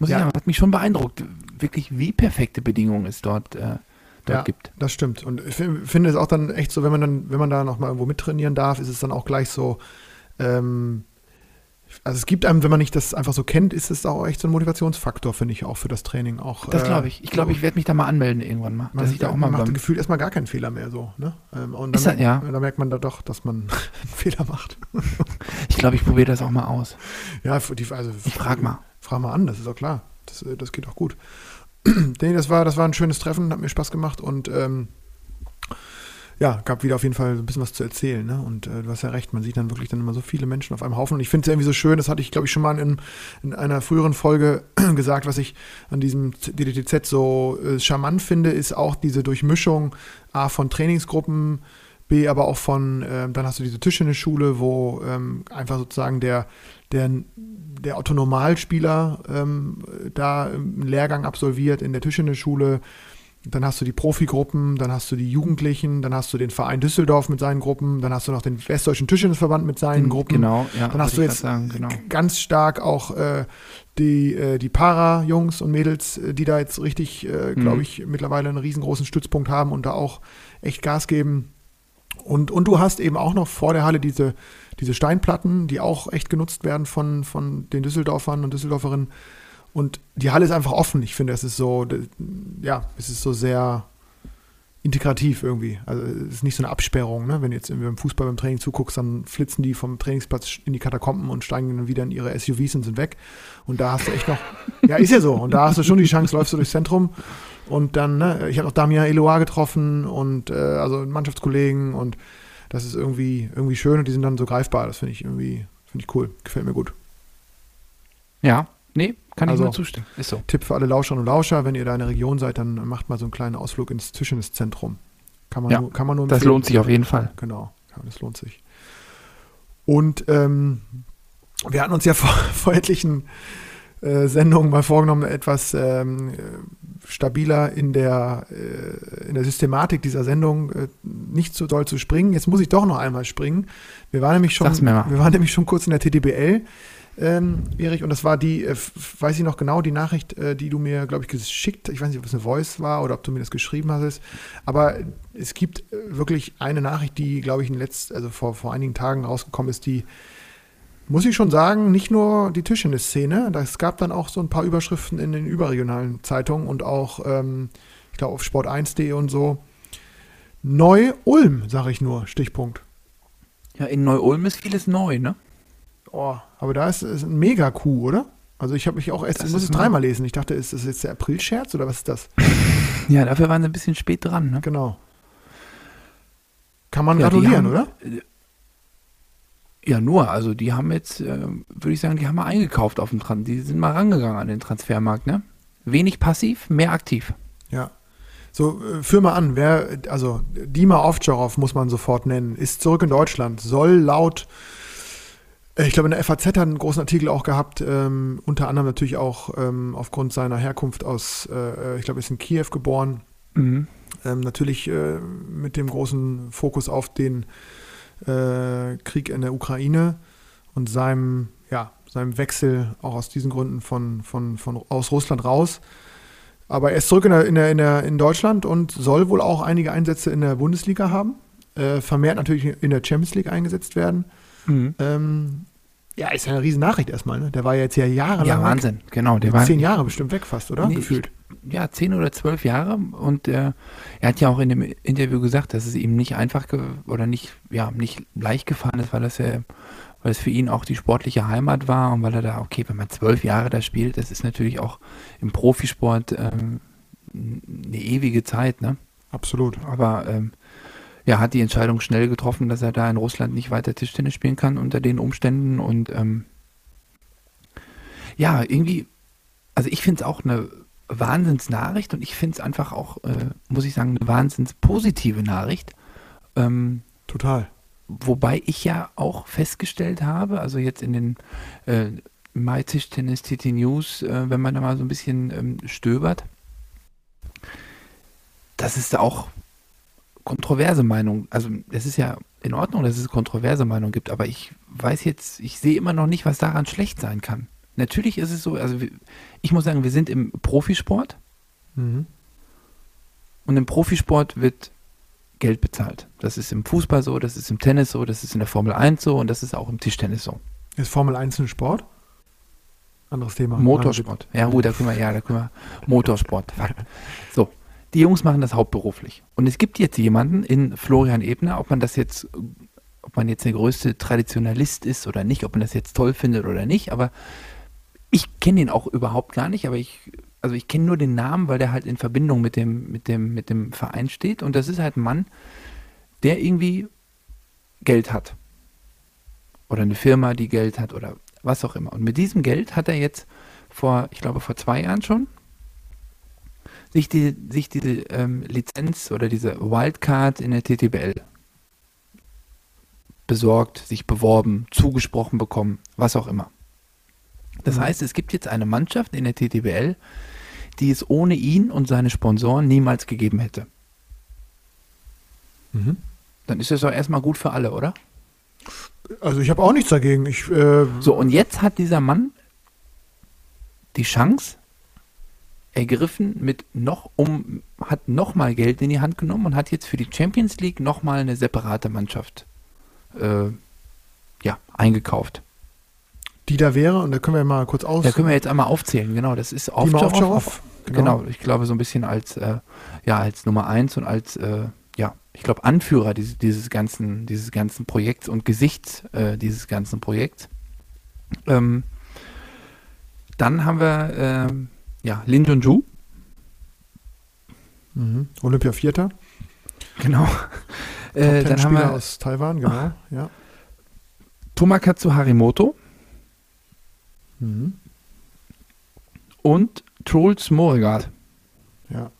muss ja. ich sagen, hat mich schon beeindruckt, wirklich wie perfekte Bedingungen es dort, äh, dort ja, gibt. Das stimmt. Und ich finde es auch dann echt so, wenn man dann, wenn man da nochmal irgendwo mittrainieren darf, ist es dann auch gleich so, ähm, also es gibt einem, wenn man nicht das einfach so kennt, ist es auch echt so ein Motivationsfaktor, finde ich, auch für das Training. Auch, Das äh, glaube ich. Ich glaube, ich werde mich da mal anmelden irgendwann mal. Man, dass ich da auch mal macht gefühlt erstmal gar keinen Fehler mehr so. Ne? Ähm, Und Ist dann, das- ja. da merkt man da doch, dass man einen Fehler macht. ich glaube, ich probiere das auch mal aus. Ja, die, also Ich frag mal. Frag mal an, das ist auch klar. Das, äh, das geht auch gut. nee, das war, das war ein schönes Treffen, hat mir Spaß gemacht und ähm, ja, gab wieder auf jeden Fall ein bisschen was zu erzählen. Ne? Und äh, du hast ja recht, man sieht dann wirklich dann immer so viele Menschen auf einem Haufen. Und ich finde es irgendwie so schön, das hatte ich, glaube ich, schon mal in, in einer früheren Folge gesagt, was ich an diesem DDTZ so äh, charmant finde, ist auch diese Durchmischung A von Trainingsgruppen, B aber auch von, ähm, dann hast du diese Tischtennisschule, wo ähm, einfach sozusagen der, der, der Otto-Normalspieler ähm, da einen Lehrgang absolviert in der Tischtennisschule. Dann hast du die Profigruppen, dann hast du die Jugendlichen, dann hast du den Verein Düsseldorf mit seinen Gruppen, dann hast du noch den Westdeutschen Tischtennisverband mit seinen Gruppen. Genau, ja. Dann hast du jetzt sagen, genau. ganz stark auch äh, die, äh, die Para-Jungs und Mädels, äh, die da jetzt richtig, äh, glaube Mhm. ich, mittlerweile einen riesengroßen Stützpunkt haben und da auch echt Gas geben. Und, und du hast eben auch noch vor der Halle diese, diese Steinplatten, die auch echt genutzt werden von, von den Düsseldorfern und Düsseldorferinnen. Und die Halle ist einfach offen. Ich finde, es ist so, ja, es ist so sehr integrativ irgendwie. Also es ist nicht so eine Absperrung, ne? Wenn du jetzt irgendwie beim Fußball beim Training zuguckst, dann flitzen die vom Trainingsplatz in die Katakomben und steigen dann wieder in ihre SUVs und sind weg. Und da hast du echt noch, ja, ist ja so. Und da hast du schon die Chance, läufst du durchs Zentrum und dann, ne, ich habe noch Damien Eloa getroffen und äh, also Mannschaftskollegen und das ist irgendwie, irgendwie schön und die sind dann so greifbar. Das finde ich irgendwie, finde ich cool. Gefällt mir gut. Ja, nee, kann Also- ich nur zustimmen. Ist so. Tipp für alle Lauscherinnen und Lauscher, wenn ihr da in der Region seid, dann macht mal so einen kleinen Ausflug ins Tischtenniszentrum. Kann man Ja, nur, kann man nur Das lohnt sich auf jeden Fall. Genau, ja, das lohnt sich. Und ähm, wir hatten uns ja vor, vor etlichen äh, Sendungen mal vorgenommen, etwas ähm, äh, stabiler in der, äh, in der Systematik dieser Sendung äh, nicht so doll zu springen. Jetzt muss ich doch noch einmal springen. Wir waren nämlich schon, wir waren nämlich schon kurz in der TDBL. Ähm, Erich, und das war die, äh, weiß ich noch genau, die Nachricht, äh, die du mir, glaube ich, geschickt, ich weiß nicht, ob es eine Voice war oder ob du mir das geschrieben hast, aber es gibt äh, wirklich eine Nachricht, die, glaube ich, in letzt, also vor, vor einigen Tagen rausgekommen ist, die, muss ich schon sagen, nicht nur die Tischtennis-Szene, es gab dann auch so ein paar Überschriften in den überregionalen Zeitungen und auch, ähm, ich glaube, auf sport1.de und so. Neu-Ulm, sage ich nur, Stichpunkt. Ja, in Neu-Ulm ist vieles neu, ne? Oh, aber da ist, ist ein Mega-Coup, oder? Also ich habe mich auch erst, Das ich muss es dreimal lesen. Ich dachte, ist das jetzt der April-Scherz oder was ist das? Ja, dafür waren sie ein bisschen spät dran, ne? Genau. Kann man Ja, gratulieren, haben- oder? Ja, nur, also die haben jetzt, äh, würde ich sagen, die haben mal eingekauft auf dem Trans, die sind mal rangegangen an den Transfermarkt, ne? Wenig passiv, mehr aktiv. Ja. So, äh, führ mal an, wer, also Dima Ovtcharov muss man sofort nennen, ist zurück in Deutschland, soll laut, äh, ich glaube in der FAZ hat einen großen Artikel auch gehabt, ähm, unter anderem natürlich auch ähm, aufgrund seiner Herkunft aus, äh, ich glaube, ist in Kiew geboren, Mhm. ähm, natürlich äh, mit dem großen Fokus auf den äh, Krieg in der Ukraine und seinem, ja, seinem Wechsel auch aus diesen Gründen von, von, von aus Russland raus. Aber er ist zurück in, der, in, der, in, der, in Deutschland und soll wohl auch einige Einsätze in der Bundesliga haben. Äh, vermehrt natürlich in der Champions League eingesetzt werden. Mhm. Ähm, ja, ist ja eine riesen Nachricht erstmal. Ne? Der war ja jetzt ja jahrelang Ja, weg. Wahnsinn, genau. Der war Zehn Jahre bestimmt weg fast, oder? Nee, Gefühlt. ja, zehn oder zwölf Jahre und äh, er hat ja auch in dem Interview gesagt, dass es ihm nicht einfach ge oder nicht, ja, nicht leicht gefallen ist, weil das ja, weil es für ihn auch die sportliche Heimat war und weil er da, okay, wenn man zwölf Jahre da spielt, das ist natürlich auch im Profisport ähm, eine ewige Zeit, ne? Absolut. Aber ähm, ja, hat die Entscheidung schnell getroffen, dass er da in Russland nicht weiter Tischtennis spielen kann unter den Umständen und ähm, ja, irgendwie, also ich finde es auch eine Wahnsinnsnachricht und ich finde es einfach auch, äh, muss ich sagen, eine wahnsinns positive Nachricht. Ähm, Total. Wobei ich ja auch festgestellt habe, also jetzt in den äh, MyTischtennis TT News, äh, wenn man da mal so ein bisschen ähm, stöbert, dass es da auch kontroverse Meinungen, also es ist ja in Ordnung, dass es kontroverse Meinungen gibt, aber ich weiß jetzt, ich sehe immer noch nicht, was daran schlecht sein kann. Natürlich ist es so, also ich muss sagen, wir sind im Profisport Mhm. und im Profisport wird Geld bezahlt. Das ist im Fußball so, das ist im Tennis so, das ist in der Formel 1 so und das ist auch im Tischtennis so. Ist Formel 1 ein Sport? Anderes Thema. Motorsport. Ja, gut, da können wir, ja, da können wir. Motorsport. So. Die Jungs machen das hauptberuflich. Und es gibt jetzt jemanden in Florian Ebner, ob man das jetzt, ob man jetzt der größte Traditionalist ist oder nicht, ob man das jetzt toll findet oder nicht, aber ich kenne ihn auch überhaupt gar nicht, aber ich, also ich kenne nur den Namen, weil der halt in Verbindung mit dem, mit dem, mit dem Verein steht. Und das ist halt ein Mann, der irgendwie Geld hat. Oder eine Firma, die Geld hat oder was auch immer. Und mit diesem Geld hat er jetzt vor, ich glaube, vor zwei Jahren schon, sich, die, sich diese ähm, Lizenz oder diese Wildcard in der TTBL besorgt, sich beworben, zugesprochen bekommen, was auch immer. Das mhm. heißt, es gibt jetzt eine Mannschaft in der TTBL, die es ohne ihn und seine Sponsoren niemals gegeben hätte. Mhm. Dann ist das doch erstmal gut für alle, oder? Also ich habe auch nichts dagegen. Ich, äh so, und jetzt hat dieser Mann die Chance ergriffen mit noch um, hat nochmal Geld in die Hand genommen und hat jetzt für die Champions League nochmal eine separate Mannschaft äh, ja, eingekauft. Die da wäre, und da können wir mal kurz aus. Da können wir jetzt einmal aufzählen, genau. Das ist Ovtcharov. Genau. genau, ich glaube so ein bisschen als, äh, ja, als Nummer eins und als äh, ja, ich glaube, Anführer dieses, dieses, ganzen, dieses ganzen Projekts und Gesicht äh, dieses ganzen Projekts. Ähm, dann haben wir ähm, ja, Lin Junju. Mhm. Olympia Vierter. Genau. Äh, dann haben wir aus Taiwan, genau. Ach, ja. Tomakatsu Harimoto. Mhm. Und Trolls Moregard. Ja.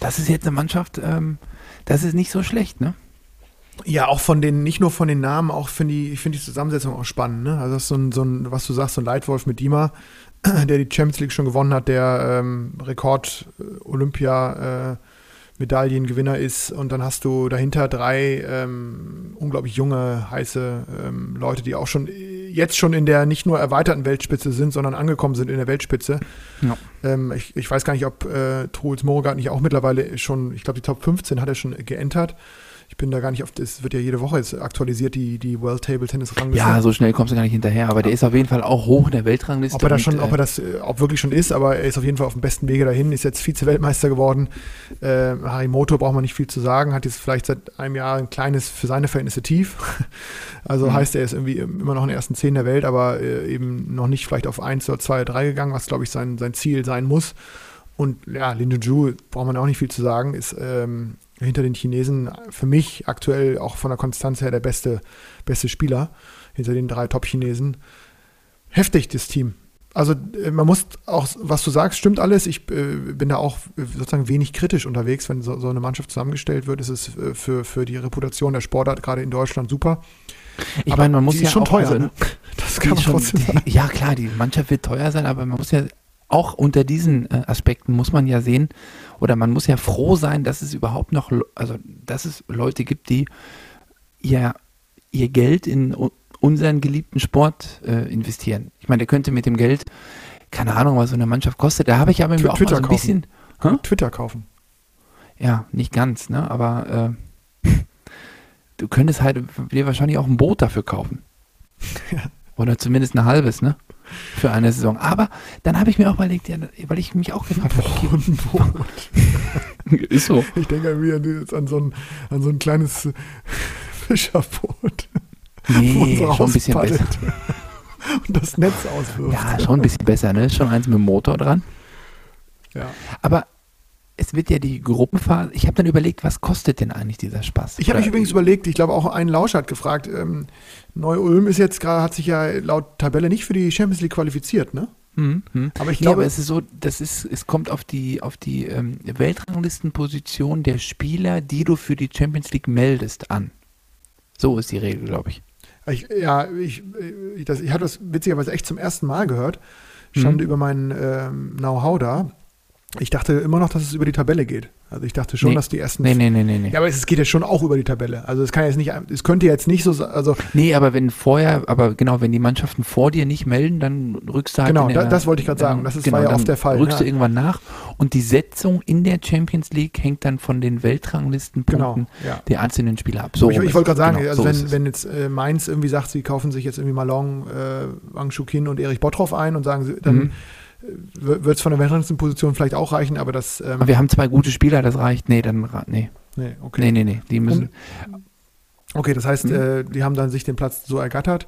Das ist jetzt eine Mannschaft, ähm, das ist nicht so schlecht, ne? Ja, auch von den, nicht nur von den Namen, auch finde ich, ich finde die Zusammensetzung auch spannend, ne? Also das ist so ein, so ein, was du sagst, so ein Leitwolf mit Dima, der die Champions League schon gewonnen hat, der ähm, Rekord äh, äh, Medaillengewinner ist und dann hast du dahinter drei ähm, unglaublich junge, heiße ähm, Leute, die auch schon jetzt schon in der nicht nur erweiterten Weltspitze sind, sondern angekommen sind in der Weltspitze. Ja. Ähm, ich, ich, weiß gar nicht, ob äh, Truls Morgan nicht auch mittlerweile schon, ich glaube, die Top 15 hat er schon geentert. Ich bin da gar nicht auf, das wird ja jede Woche jetzt aktualisiert, die, die World Table Tennis Rangliste. Ja, so schnell kommst du gar nicht hinterher, aber ja. der ist auf jeden Fall auch hoch in der Weltrangliste. Ob er das schon, und, ob er das, äh, ob wirklich schon ist, aber er ist auf jeden Fall auf dem besten Wege dahin, ist jetzt Vize-Weltmeister geworden. Äh, Harimoto braucht man nicht viel zu sagen, hat jetzt vielleicht seit einem Jahr ein kleines, für seine Verhältnisse tief. Also mhm. heißt, er ist irgendwie immer noch in den ersten zehn der Welt, aber äh, eben noch nicht vielleicht auf eins oder zwei oder drei gegangen, was glaube ich sein, sein Ziel sein muss. Und ja, Lin Ju braucht man auch nicht viel zu sagen, ist ähm, hinter den Chinesen für mich aktuell auch von der Konstanz her der beste, beste Spieler hinter den drei Top-Chinesen. Heftig, das Team. Also äh, man muss auch, was du sagst, stimmt alles. Ich äh, bin da auch sozusagen wenig kritisch unterwegs, wenn so, so eine Mannschaft zusammengestellt wird. Ist es äh, für, für die Reputation der Sportart gerade in Deutschland super. Ich meine, man muss ja ist schon auch, teuer. Also, ne? Das kann man schon, trotzdem sagen. Ja klar, die Mannschaft wird teuer sein, aber man muss ja auch unter diesen äh, Aspekten muss man ja sehen oder man muss ja froh sein, dass es überhaupt noch, also dass es Leute gibt, die ihr, ihr Geld in unseren geliebten Sport äh, investieren. Ich meine, der könnte mit dem Geld, keine Ahnung, was so eine Mannschaft kostet, da habe ich aber Twitter auch mal so ein kaufen. bisschen. Hä? Twitter kaufen. Ja, nicht ganz, ne? Aber äh, du könntest halt dir wahrscheinlich auch ein Boot dafür kaufen. Ja. Oder zumindest ein halbes, ne? Für eine Saison. Aber dann habe ich mir auch überlegt, ja, weil ich mich auch gefragt habe, okay, ist so. Ich denke wieder an so ein, an so ein kleines Fischerboot. Nee, schon ein bisschen besser. Und das Netz auswirft. Ja, schon ein bisschen besser, ne? Schon eins mit dem Motor dran. Ja. Aber es wird ja die Gruppenphase. Ich habe dann überlegt, was kostet denn eigentlich dieser Spaß? Ich habe mich übrigens überlegt, ich glaube auch ein Lauscher hat gefragt, ähm, Neu-Ulm ist jetzt gerade, hat sich ja laut Tabelle nicht für die Champions League qualifiziert, ne? Mhm. mhm. Aber ich glaube, aber es ist so, das ist, es kommt auf die, auf die ähm, Weltranglistenposition der Spieler, die du für die Champions League meldest, an. So ist die Regel, glaube ich. ich. Ja, ich, ich, das, ich habe das witzigerweise echt zum ersten Mal gehört. Stand mhm. über mein ähm, Know-how da. Ich dachte immer noch, dass es über die Tabelle geht. Also ich dachte schon, Nee. dass die ersten. Nee, nee, nee, nee, nee. Ja, aber es geht ja schon auch über die Tabelle. Also es kann jetzt nicht, es könnte jetzt nicht so, sein- also Nee, aber wenn vorher, aber genau, wenn die Mannschaften vor dir nicht melden, dann rückst du halt Genau, der, da- das wollte ich gerade sagen. Das ist- genau, war ja oft der Fall, Rückst ja. du irgendwann nach und die Setzung in der Champions League hängt dann von den Weltranglistenpunkten genau, ja. der einzelnen Spieler ab. So ich ich wollte gerade sagen, Genau, also so wenn, wenn jetzt äh, Mainz irgendwie sagt, sie kaufen sich jetzt irgendwie Malong, äh, Wang Shukin und Erich Bottroff ein und sagen, dann Mhm. Wird es von der Weltranglistenposition vielleicht auch reichen, aber das, ähm, wir haben zwei gute Spieler, das reicht. Nee, dann nee. nee, okay. Nee, nee, nee. Die müssen. Okay, das heißt, Mhm. äh, die haben dann sich den Platz so ergattert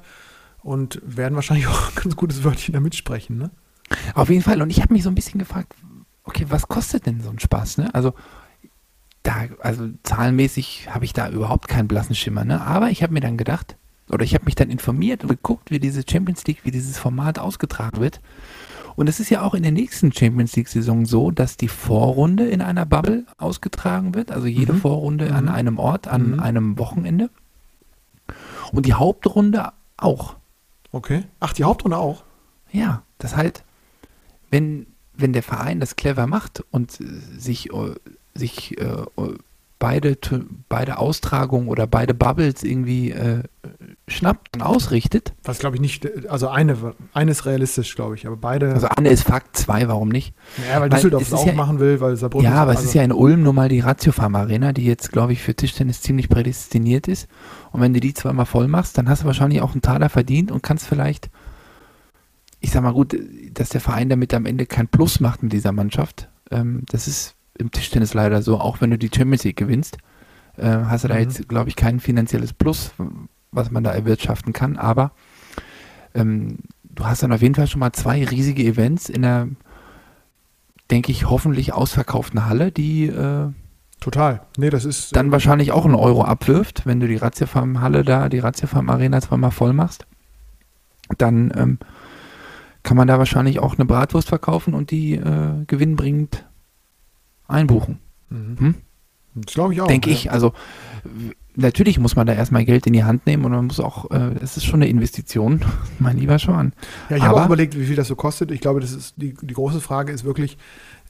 und werden wahrscheinlich auch ein ganz gutes Wörtchen da mitsprechen, ne? Auf jeden Fall. Und ich habe mich so ein bisschen gefragt, okay, was kostet denn so ein Spaß? Ne? Also, da, also zahlenmäßig habe ich da überhaupt keinen blassen Schimmer. Ne? Aber ich habe mir dann gedacht, oder ich habe mich dann informiert und geguckt, wie diese Champions League, wie dieses Format ausgetragen wird. Und es ist ja auch in der nächsten Champions League-Saison so, dass die Vorrunde in einer Bubble ausgetragen wird. Also jede Mhm. Vorrunde an Mhm. einem Ort, an Mhm. einem Wochenende. Und die Hauptrunde auch. Okay. Ach, die Hauptrunde auch? Ja, das halt, wenn, wenn der Verein das clever macht und sich, äh, sich äh, beide, beide Austragungen oder beide Bubbles irgendwie äh, schnappt und ausrichtet, Was glaube ich nicht, also eine, eine ist realistisch, glaube ich, aber beide, also eine ist Fakt, zwei, warum nicht? ja, weil weil Düsseldorf es es ist auch ja- machen will, weil Saarbrücken ja, aber es also, ist ja in Ulm nun mal die Ratiofarm Arena, die jetzt, glaube ich, für Tischtennis ziemlich prädestiniert ist. Und wenn du die zweimal voll machst, dann hast du wahrscheinlich auch einen Taler verdient und kannst vielleicht, ich sag mal gut, dass der Verein damit am Ende kein Plus macht mit dieser Mannschaft. Ähm, das ist im Tischtennis leider so, auch wenn du die Champions League gewinnst, äh, hast du da Mhm. jetzt, glaube ich, kein finanzielles Plus, was man da erwirtschaften kann. Aber ähm, du hast dann auf jeden Fall schon mal zwei riesige Events in der, denke ich, hoffentlich ausverkauften Halle, die äh, total. Nee, das ist dann wahrscheinlich auch einen Euro abwirft, wenn du die Ratiofarm-Halle da, die Ratiofarm-Arena zweimal voll machst. Dann ähm, kann man da wahrscheinlich auch eine Bratwurst verkaufen und die äh, gewinnbringend einbuchen. Mhm. Hm? Das glaube ich auch. Denke ja. ich. Also natürlich muss man da erstmal Geld in die Hand nehmen und man muss auch, äh, es ist schon eine Investition, mein lieber Schwan. Ja, ich habe auch überlegt, wie viel das so kostet. Ich glaube, das ist die, die große Frage ist wirklich,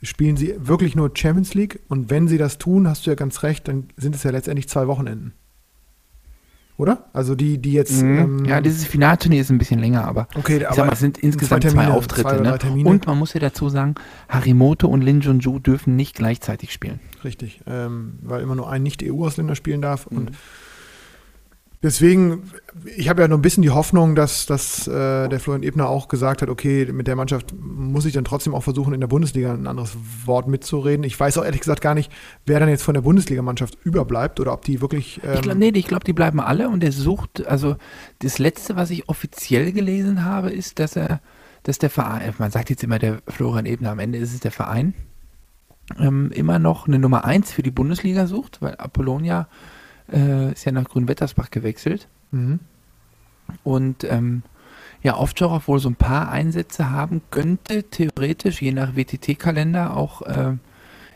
spielen sie wirklich nur Champions League? Und wenn sie das tun, hast du ja ganz recht, dann sind es ja letztendlich zwei Wochenenden. Oder? Also die, die jetzt. ähm, Mhm. ja, dieses Finalturnier ist ein bisschen länger, aber okay, ich sag mal, es sind insgesamt zwei, Termine, Auftritte. zwei ne? Und man muss ja dazu sagen, Harimoto und Lin Junju dürfen nicht gleichzeitig spielen. Richtig, ähm, weil immer nur ein Nicht-EU-Ausländer spielen darf. Und Mhm. Deswegen, ich habe ja nur ein bisschen die Hoffnung, dass, dass äh, der Florian Ebner auch gesagt hat, okay, mit der Mannschaft muss ich dann trotzdem auch versuchen, in der Bundesliga ein anderes Wort mitzureden. Ich weiß auch ehrlich gesagt gar nicht, wer dann jetzt von der Bundesligamannschaft überbleibt oder ob die wirklich. Ähm, Ich glaube, nee, ich glaube, die bleiben alle und er sucht, also das letzte, was ich offiziell gelesen habe, ist, dass er, dass der Verein, man sagt jetzt immer der Florian Ebner, am Ende ist es der Verein, ähm, immer noch eine Nummer 1 für die Bundesliga sucht, weil Apollonia äh, ist ja nach Grünwettersbach gewechselt mhm. und ähm, ja, Ovtcharov wohl so ein paar Einsätze haben könnte, theoretisch, je nach WTT-Kalender, auch äh,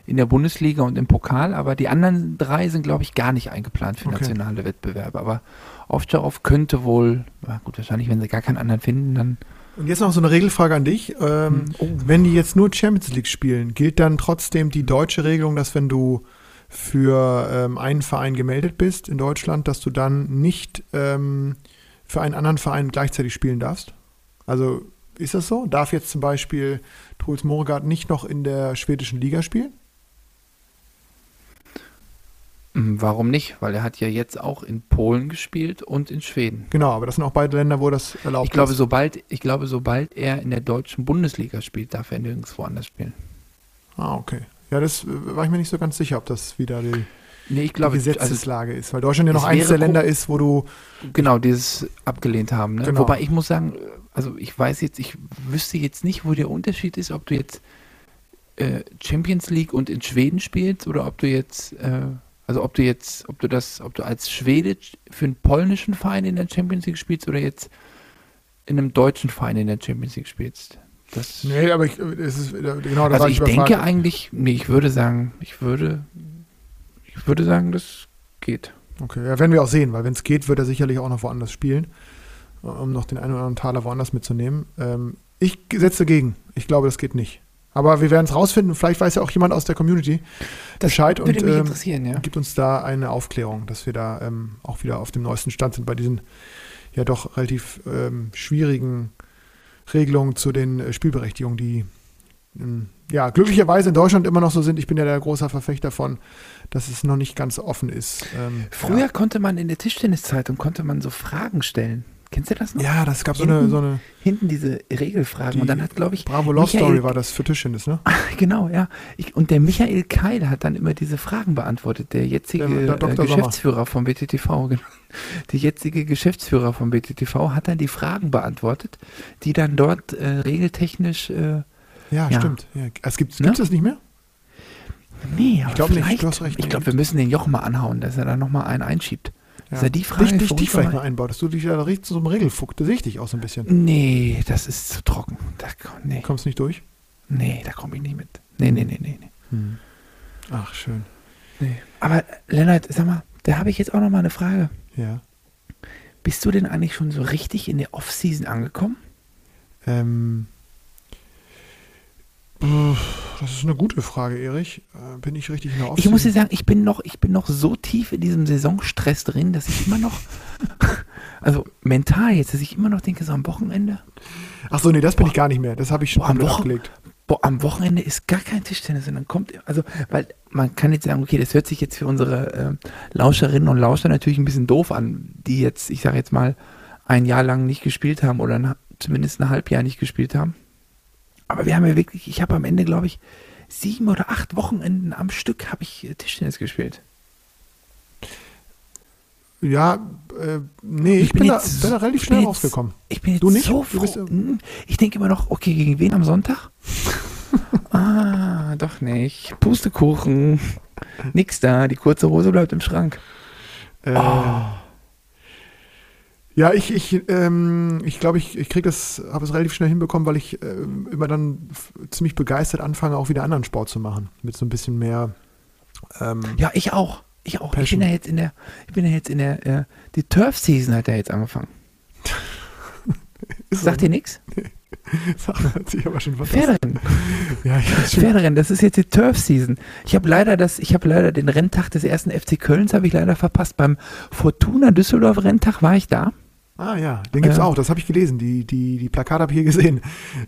in der Bundesliga und im Pokal, aber die anderen drei sind, glaube ich, gar nicht eingeplant für Okay. nationale Wettbewerbe. Aber Ovtcharov könnte wohl, na gut, wahrscheinlich, wenn sie gar keinen anderen finden, dann. Und jetzt noch so eine Regelfrage an dich. Ähm, Oh. Wenn die jetzt nur Champions League spielen, gilt dann trotzdem die deutsche Regelung, dass wenn du für ähm, einen Verein gemeldet bist in Deutschland, dass du dann nicht ähm, für einen anderen Verein gleichzeitig spielen darfst? Also ist das so? Darf jetzt zum Beispiel Truls Morgard nicht noch in der schwedischen Liga spielen? Hm, Warum nicht? Weil er hat ja jetzt auch in Polen gespielt und in Schweden. Genau, aber das sind auch beide Länder, wo das erlaubt Ich glaube, ist. sobald, ich glaube, sobald er in der deutschen Bundesliga spielt, darf er nirgendwo anders spielen. Ah, okay. Ja, das äh, war ich mir nicht so ganz sicher, ob das wieder die, Nee, ich die glaube, also Gesetzeslage ist, weil Deutschland ja noch wäre der Länder ist, wo du Genau, dieses abgelehnt haben. Ne? Genau. Wobei ich muss sagen, also ich weiß jetzt, ich wüsste jetzt nicht, wo der Unterschied ist, ob du jetzt äh, Champions League und in Schweden spielst oder ob du jetzt, äh, also ob du jetzt, ob du das, ob du als Schwede für einen polnischen Verein in der Champions League spielst oder jetzt in einem deutschen Verein in der Champions League spielst. Das, Nee, aber ich, es ist genau da also ich denke eigentlich, nee, ich würde sagen, ich würde, ich würde sagen, das geht. Okay, ja, werden wir auch sehen, weil wenn es geht, wird er sicherlich auch noch woanders spielen, um noch den einen oder anderen Taler woanders mitzunehmen. Ähm, ich setze dagegen. Ich glaube, das geht nicht. Aber wir werden es rausfinden. Vielleicht weiß ja auch jemand aus der Community Das Bescheid und ähm, ja. gibt uns da eine Aufklärung, dass wir da ähm, auch wieder auf dem neuesten Stand sind bei diesen ja doch relativ ähm, schwierigen Regelungen zu den äh, Spielberechtigungen, die ähm, ja glücklicherweise in Deutschland immer noch so sind. Ich bin ja der großer Verfechter von, dass es noch nicht ganz offen ist. Ähm, Früher ja. konnte man in der Tischtenniszeitung konnte man so Fragen stellen. Kennst du das noch? Ja, das gab so eine, Hinten- so eine Hinten diese Regelfragen. und dann hat, glaube ich, Bravo Love Michael- Story war das für Tischtennis, ne? Genau, ja. Ich, und der Michael Keil hat dann immer diese Fragen beantwortet, der jetzige Der- der äh. Sommer. Geschäftsführer vom BTTV. genau. Der jetzige Geschäftsführer vom BTTV hat dann die Fragen beantwortet, die dann dort äh, regeltechnisch. Äh, Ja, Ja. stimmt. Ja. Es gibt Ne? es das nicht mehr? nee, aber glaub nicht, vielleicht, du hast recht. Ich glaube, wir müssen den Jochen mal anhauen, dass er da nochmal einen einschiebt. Dass er die Frage dich, dich, dich vielleicht mal einbaut, dass du dich da richtig zu so einem Regelfuck, da sehe ich dich auch so ein bisschen. Nee, das ist zu trocken. Da, nee, Kommst nicht durch? nee, da komme ich nicht mit. Nee, nee, nee, nee. nee. Ach, schön. nee. Aber Lennart, sag mal, da habe ich jetzt auch noch mal eine Frage. Ja. Bist du denn eigentlich schon so richtig in der Off-Season angekommen? Ähm, das ist eine gute Frage, Erich. Äh, Bin ich richtig in der Ich muss dir Offseason? sagen, ich bin noch, ich bin noch so tief in diesem Saisonstress drin, dass ich immer noch, also mental jetzt, dass ich immer noch denke, so am Wochenende, Ach so, nee, das bin Boah. ich gar nicht mehr. Das habe ich schon Boah, am Wochen- abgelegt. boah, am Wochenende ist gar kein Tischtennis und dann kommt, also, weil man kann jetzt sagen, okay, das hört sich jetzt für unsere äh, Lauscherinnen und Lauscher natürlich ein bisschen doof an, die jetzt, ich sage jetzt mal, ein Jahr lang nicht gespielt haben oder ein, zumindest ein Halbjahr nicht gespielt haben. Aber wir haben ja wirklich, ich habe am Ende, glaube ich, sieben oder acht Wochenenden am Stück habe ich äh, Tischtennis gespielt. Ja, äh, nee, ich, Ich bin bin, da, jetzt- bin da relativ schnell jetzt- rausgekommen. Ich bin jetzt Du nicht? so froh. bist ja- Hm, ich denke immer noch, okay, gegen wen am Sonntag? ah, doch nicht. Pustekuchen. Nix da. Die kurze Hose bleibt im Schrank. Äh, Oh. Ja, ich, ich, ähm, ich glaube, ich, ich kriege das, habe es relativ schnell hinbekommen, weil ich ähm, immer dann ziemlich begeistert anfange, auch wieder anderen Sport zu machen. Mit so ein bisschen mehr. Ähm, Ja, ich auch. Ich auch. Ich Passion. bin ja jetzt in der, ich bin ja jetzt in der, äh, die Turf-Season hat ja jetzt angefangen. Sagt ihr nichts? Das hört sich aber schon fantastisch. Pferderennen. Ja, ich. Pferderennen, das ist jetzt die Turf-Season. Ich habe leider das, ich habe leider den Renntag des ersten FC Kölns habe ich leider verpasst. Beim Fortuna Düsseldorf Renntag war ich da. Ah ja, den gibt's Ja. auch, das habe ich gelesen. Die, die, die Plakate habe ich hier gesehen.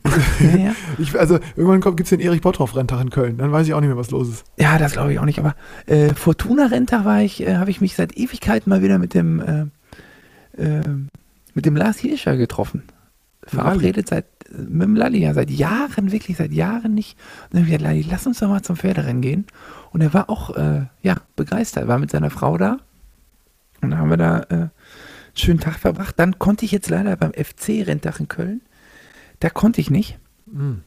Ja, ja. Ich, also irgendwann gibt es den Erich Bottroff-Renntag in Köln. Dann weiß ich auch nicht mehr, was los ist. Ja, das glaube ich auch nicht. Aber äh, Fortuna Renntag war ich, äh, habe ich mich seit Ewigkeiten mal wieder mit dem äh, äh, mit dem Lars Hirscher getroffen. Verabredet seit mit dem Lalli, ja, seit Jahren, wirklich seit Jahren nicht. Und dann habe ich gesagt, Lalli, lass uns doch mal zum Pferderennen gehen. Und er war auch äh, ja, begeistert, war mit seiner Frau da. Und dann haben wir da äh, schönen Tag verbracht. Dann konnte ich jetzt leider beim FC-Renntag in Köln, da konnte ich nicht. Mhm.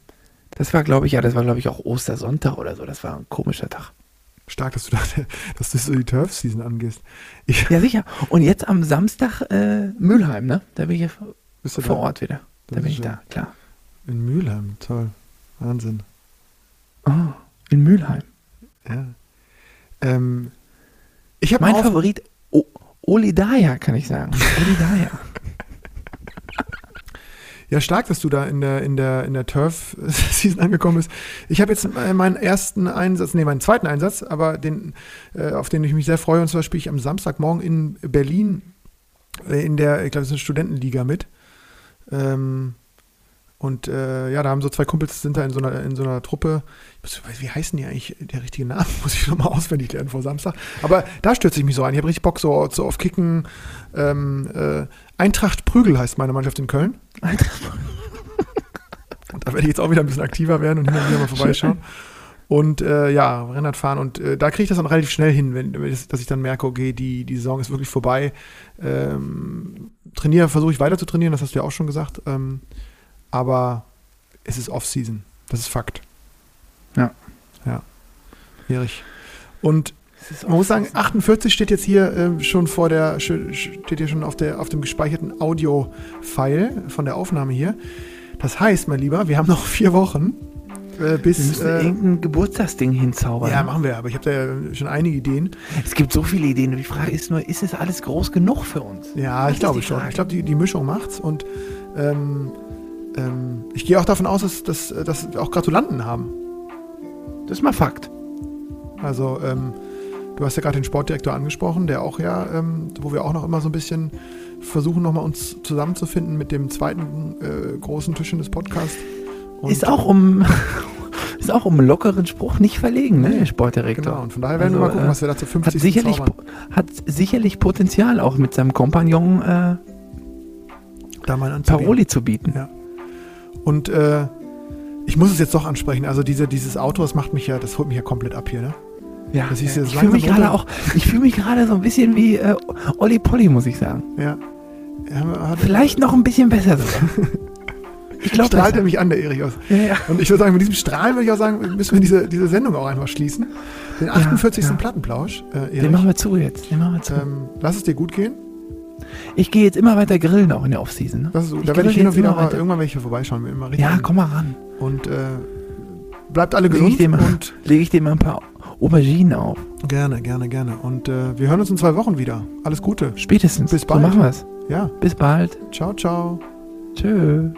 Das war, glaube ich, ja, das war, glaube ich, auch Ostersonntag oder so. Das war ein komischer Tag. Stark, dass du, da, dass du so die Turf-Season angehst. Ich, Ja, sicher. Und jetzt am Samstag äh, Mülheim, ne? Da bin ich ja bist du vor da? Ort wieder. Da bin ich da, klar. In Mülheim, toll. Wahnsinn. Oh, in Mülheim. Ja. Ähm, ich habe Mein Favorit, o Oli Daya, kann ich sagen. Oli Daya. Ja, stark, dass du da in der, in der, in der Turf-Season angekommen bist. Ich habe jetzt äh, meinen ersten Einsatz, nee, meinen zweiten Einsatz, aber den, äh, auf den ich mich sehr freue. Und zwar spiele ich am Samstagmorgen in Berlin äh, in der, ich glaube, es ist eine Studentenliga mit. Ähm, und ja, da haben so zwei Kumpels, sind da in so einer, in so einer Truppe. Wie heißen die eigentlich? Der richtige Name muss ich nochmal auswendig lernen vor Samstag. Aber da stürze ich mich so ein. Ich habe richtig Bock so, so auf Kicken. Ähm, äh, Eintracht Prügel heißt meine Mannschaft in Köln. Und da werde ich jetzt auch wieder ein bisschen aktiver werden und hin und wieder mal vorbeischauen. Und äh, ja, Rennrad fahren. Und äh, da kriege ich das dann relativ schnell hin, wenn, wenn das, dass ich dann merke, okay, die, die Saison ist wirklich vorbei. Ähm, trainiere, versuche ich weiter zu trainieren, das hast du ja auch schon gesagt. Ähm, aber es ist Off-Season. Das ist Fakt. Ja. Ja. Erich. Und man muss sagen, Off-Season. 48 steht jetzt hier äh, schon vor der, steht hier schon auf, der, auf dem gespeicherten Audio-File von der Aufnahme hier. Das heißt, mein Lieber, wir haben noch vier Wochen äh, Wir bis. müssen Äh, irgendein Geburtstagsding hinzaubern. ja, machen wir, aber ich habe da ja schon einige Ideen. es gibt so viele Ideen. Die Frage ist nur, ist es alles groß genug für uns? Ja, Das ich glaube die schon. Ich glaube, die, die Mischung macht's und ähm, ähm, ich gehe auch davon aus, dass, dass, dass wir auch Gratulanten haben. Das ist mal Fakt. Also, ähm, du hast ja gerade den Sportdirektor angesprochen, der auch ja, ähm, wo wir auch noch immer so ein bisschen versuchen, nochmal uns zusammenzufinden mit dem zweiten äh, großen Tischchen des Podcasts. Und ist auch um ist auch um einen lockeren Spruch nicht verlegen, ne, der Sportdirektor. Genau, und von daher werden also, wir mal gucken, was wir da zu 50 hat sicherlich, hat sicherlich Potenzial auch mit seinem Kompagnon äh, da mal Paroli zu bieten. Ja. Und äh, ich muss es jetzt doch ansprechen. Also diese, dieses Auto, das macht mich ja, das holt mich ja komplett ab hier, ne? Ja, das ist ja. ich fühle mich gerade auch, ich fühle mich gerade so ein bisschen wie äh, Olli Polly, muss ich sagen. Ja. ja Vielleicht noch ein bisschen besser sogar. Ich glaube, strahlt er mich an, der Erich aus. Ja, ja. Und ich würde sagen, mit diesem Strahlen würde ich auch sagen, müssen wir diese, diese Sendung auch einfach schließen. Den 48. Ja, Plattenplausch. Äh. Den machen wir zu jetzt. Den machen wir zu. Ähm, lass es dir gut gehen. Ich gehe jetzt immer weiter grillen, auch in der Offseason. Ne? Das ist, da werde ich hin und wieder mal, irgendwann welche vorbeischauen. Immer ja, komm mal ran. Und äh, bleibt alle gesund. Lege ich, leg ich dir mal ein paar Auberginen auf. Gerne, gerne, gerne. Und äh, wir hören uns in zwei Wochen wieder. Alles Gute. Spätestens. Bis bald. So machen wir's. Ja. Bis bald. Ciao, ciao. Tschö.